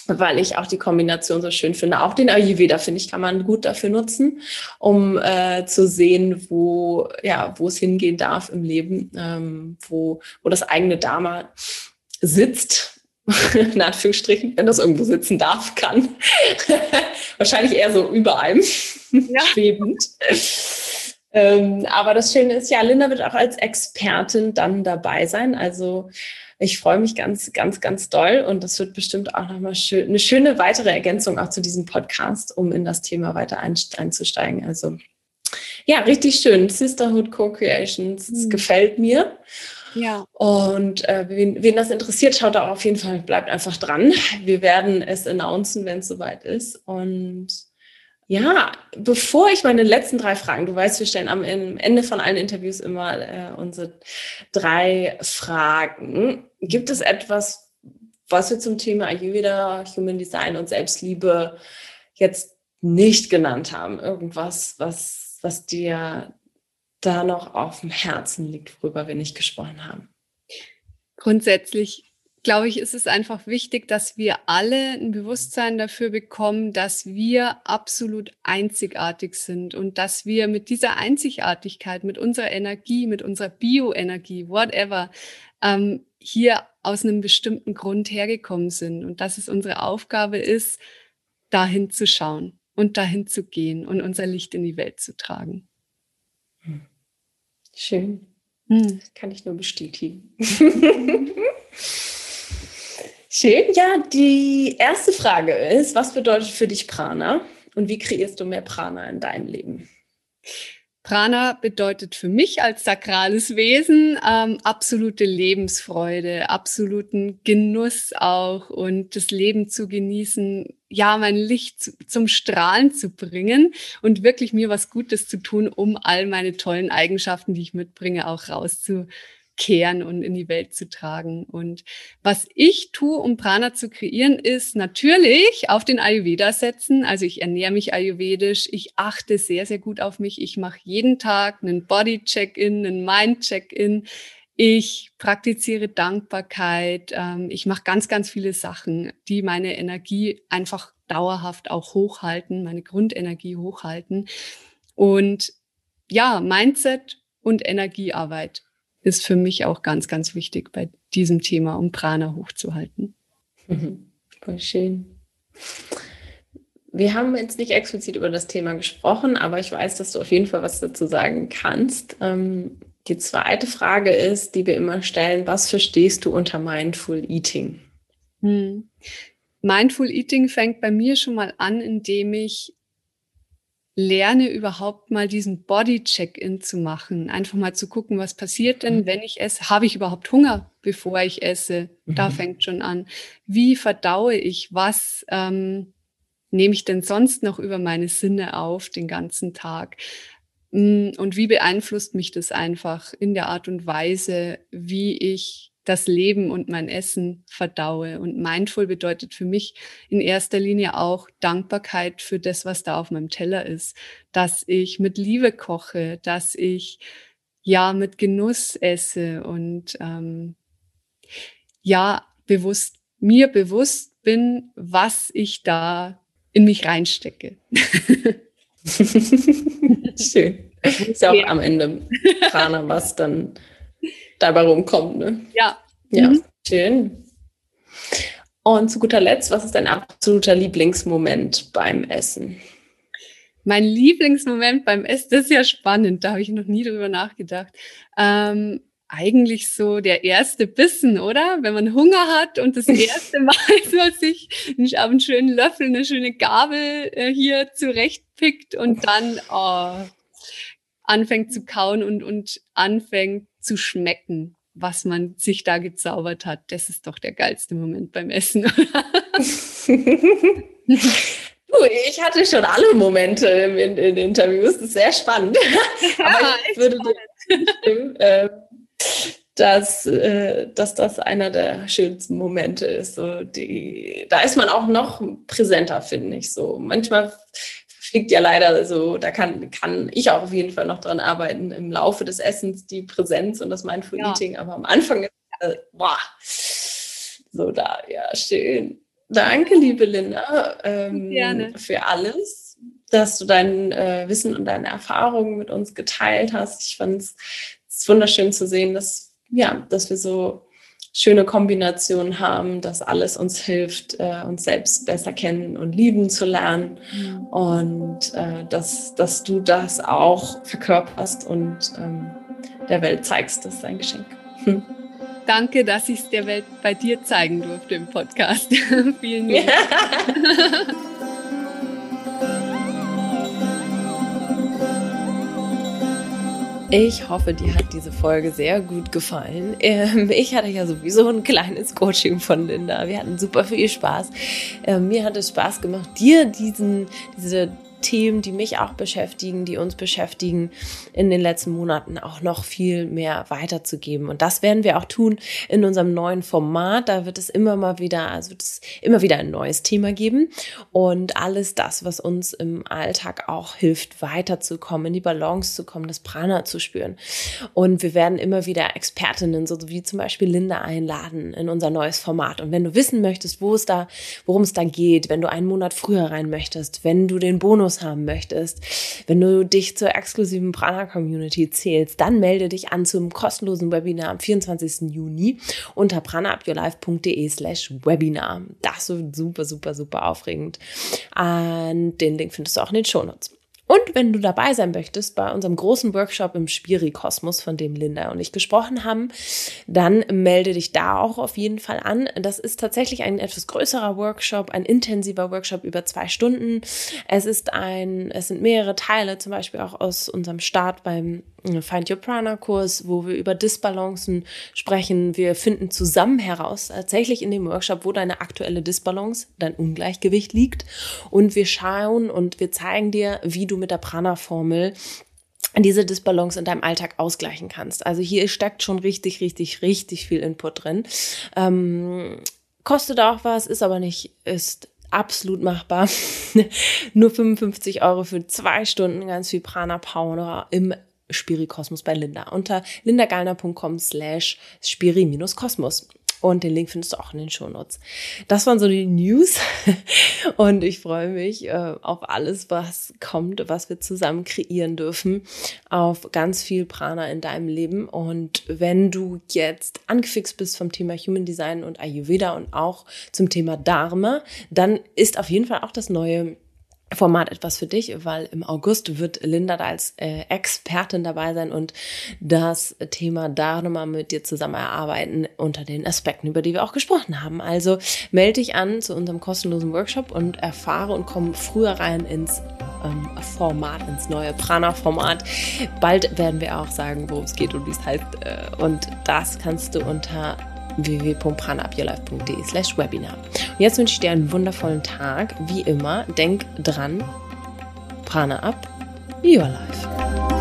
weil ich auch die Kombination so schön finde. Auch den Ayurveda, finde ich, kann man gut dafür nutzen, um äh, zu sehen, wo, ja, wo es hingehen darf im Leben, ähm, wo, wo das eigene Dharma sitzt [LAUGHS] in Anführungsstrichen, wenn das irgendwo sitzen darf, kann. [LAUGHS] Wahrscheinlich eher so über einem, ja. schwebend. Ähm, aber das Schöne ist, ja, Linda wird auch als Expertin dann dabei sein. Also ich freue mich ganz, ganz, ganz doll und das wird bestimmt auch nochmal schön, eine schöne weitere Ergänzung auch zu diesem Podcast, um in das Thema weiter einzusteigen. Also ja, richtig schön. Sisterhood Co-Creations, mhm. gefällt mir. Ja. Und äh, wen, wen das interessiert, schaut da auf jeden Fall, bleibt einfach dran. Wir werden es announcen, wenn es soweit ist. Und ja, bevor ich meine letzten drei Fragen, du weißt, wir stellen am Ende von allen Interviews immer äh, unsere drei Fragen. Gibt es etwas, was wir zum Thema Ayurveda, Human Design und Selbstliebe jetzt nicht genannt haben? Irgendwas, was, was dir da noch auf dem Herzen liegt, worüber wir nicht gesprochen haben? Grundsätzlich glaube ich, ist es einfach wichtig, dass wir alle ein Bewusstsein dafür bekommen, dass wir absolut einzigartig sind und dass wir mit dieser Einzigartigkeit, mit unserer Energie, mit unserer Bioenergie, whatever, ähm, hier aus einem bestimmten Grund hergekommen sind und dass es unsere Aufgabe ist, dahin zu schauen und dahin zu gehen und unser Licht in die Welt zu tragen. Schön. Hm. Kann ich nur bestätigen. [LAUGHS] [LAUGHS] Schön. Ja, die erste Frage ist, was bedeutet für dich Prana und wie kreierst du mehr Prana in deinem Leben? Prana bedeutet für mich als sakrales Wesen ähm, absolute Lebensfreude, absoluten Genuss auch und das Leben zu genießen, ja, mein Licht zu, zum Strahlen zu bringen und wirklich mir was Gutes zu tun, um all meine tollen Eigenschaften, die ich mitbringe, auch rauszu kehren und in die Welt zu tragen. Und was ich tue, um Prana zu kreieren, ist natürlich auf den Ayurveda setzen. Also ich ernähre mich ayurvedisch, ich achte sehr, sehr gut auf mich. Ich mache jeden Tag einen Body-Check-In, einen Mind-Check-In. Ich praktiziere Dankbarkeit. Ähm, ich mache ganz, ganz viele Sachen, die meine Energie einfach dauerhaft auch hochhalten, meine Grundenergie hochhalten. Und ja, Mindset und Energiearbeit ist für mich auch ganz, ganz wichtig bei diesem Thema, um Prana hochzuhalten. Mhm. Voll schön. Wir haben jetzt nicht explizit über das Thema gesprochen, aber ich weiß, dass du auf jeden Fall was dazu sagen kannst. Ähm, die zweite Frage ist, die wir immer stellen, was verstehst du unter Mindful Eating? Hm. Mindful Eating fängt bei mir schon mal an, indem ich lerne überhaupt mal diesen Body-Check-in zu machen. Einfach mal zu gucken, was passiert denn, mhm. wenn ich esse? Habe ich überhaupt Hunger, bevor ich esse? Da mhm. fängt schon an. Wie verdaue ich? Was ähm, nehme ich denn sonst noch über meine Sinne auf den ganzen Tag? Mm, und wie beeinflusst mich das einfach in der Art und Weise, wie ich das Leben und mein Essen verdaue. Und mindful bedeutet für mich in erster Linie auch Dankbarkeit für das, was da auf meinem Teller ist, dass ich mit Liebe koche, dass ich ja mit Genuss esse und ähm, ja bewusst mir bewusst bin, was ich da in mich reinstecke. [LAUGHS] Schön. Ist ja auch am Ende Prana, was dann [LAUGHS] dabei rumkommt. Ne? Ja. Ja, mhm. schön. Und zu guter Letzt, was ist dein absoluter Lieblingsmoment beim Essen? Mein Lieblingsmoment beim Essen, das ist ja spannend, da habe ich noch nie drüber nachgedacht. Ähm, eigentlich so der erste Bissen, oder? Wenn man Hunger hat und das [LAUGHS] erste Mal [LAUGHS] so sich einen schönen Löffel, eine schöne Gabel äh, hier zurechtpickt und dann oh, anfängt zu kauen und, und anfängt zu schmecken, was man sich da gezaubert hat. Das ist doch der geilste Moment beim Essen. Du, [LAUGHS] ich hatte schon alle Momente in, in Interviews. Das ist sehr spannend. Ja, [LAUGHS] Aber ich würde dir [LAUGHS] stimmen, äh, dass, äh, dass das einer der schönsten Momente ist. So die, da ist man auch noch präsenter, finde ich. So manchmal fliegt ja leider so, da kann, kann ich auch auf jeden Fall noch dran arbeiten, im Laufe des Essens die Präsenz und das Mindful ja. Eating, aber am Anfang ist äh, boah, so da, ja, schön. Danke, liebe Linda, ähm, für alles, dass du dein äh, Wissen und deine Erfahrungen mit uns geteilt hast. Ich fand es wunderschön zu sehen, dass, ja, dass wir so schöne Kombination haben, dass alles uns hilft, äh, uns selbst besser kennen und lieben zu lernen. Mhm. Und äh, dass, dass du das auch verkörperst und ähm, der Welt zeigst, das ist ein Geschenk. Hm. Danke, dass ich es der Welt bei dir zeigen durfte im Podcast. [LAUGHS] Vielen Dank. [LAUGHS] Ich hoffe, dir hat diese Folge sehr gut gefallen. Ähm, ich hatte ja sowieso ein kleines Coaching von Linda. Wir hatten super viel Spaß. Ähm, mir hat es Spaß gemacht, dir diesen, diese Themen, die mich auch beschäftigen, die uns beschäftigen, in den letzten Monaten auch noch viel mehr weiterzugeben. Und das werden wir auch tun in unserem neuen Format. Da wird es immer mal wieder, also es immer wieder ein neues Thema geben und alles das, was uns im Alltag auch hilft, weiterzukommen, in die Balance zu kommen, das Prana zu spüren. Und wir werden immer wieder Expertinnen, so wie zum Beispiel Linda einladen in unser neues Format. Und wenn du wissen möchtest, wo es da, worum es da geht, wenn du einen Monat früher rein möchtest, wenn du den Bonus haben möchtest, wenn du dich zur exklusiven Prana Community zählst, dann melde dich an zum kostenlosen Webinar am 24. Juni unter pranaupyourlife.de slash Webinar. Das wird super, super, super aufregend. Und den Link findest du auch in den Shownotes. Und wenn du dabei sein möchtest bei unserem großen Workshop im Spiri-Kosmos, von dem Linda und ich gesprochen haben, dann melde dich da auch auf jeden Fall an. Das ist tatsächlich ein etwas größerer Workshop, ein intensiver Workshop über zwei Stunden. Es ist ein, es sind mehrere Teile, zum Beispiel auch aus unserem Start beim Find Your Prana Kurs, wo wir über Disbalancen sprechen. Wir finden zusammen heraus, tatsächlich in dem Workshop, wo deine aktuelle Disbalance, dein Ungleichgewicht liegt. Und wir schauen und wir zeigen dir, wie du mit der Prana Formel diese Disbalance in deinem Alltag ausgleichen kannst. Also hier steckt schon richtig, richtig, richtig viel Input drin. Ähm, kostet auch was, ist aber nicht, ist absolut machbar. [LAUGHS] Nur 55 Euro für zwei Stunden ganz viel Prana Power im Spirikosmos bei Linda unter lindagallner.com slash spiri-kosmos. Und den Link findest du auch in den Shownotes. Das waren so die News. [LAUGHS] Und ich freue mich äh, auf alles, was kommt, was wir zusammen kreieren dürfen. Auf ganz viel Prana in deinem Leben. Und wenn du jetzt angefixt bist vom Thema Human Design und Ayurveda und auch zum Thema Dharma, dann ist auf jeden Fall auch das neue Format etwas für dich, weil im August wird Linda da als äh, Expertin dabei sein und das Thema da nochmal mit dir zusammen erarbeiten unter den Aspekten, über die wir auch gesprochen haben. Also melde dich an zu unserem kostenlosen Workshop und erfahre und komm früher rein ins ähm, Format, ins neue Prana-Format. Bald werden wir auch sagen, worum es geht und wie es heißt. Äh, und das kannst du unter www.pranaupyourlife.de Webinar. Und jetzt wünsche ich dir einen wundervollen Tag. Wie immer, denk dran, Prana up, your life.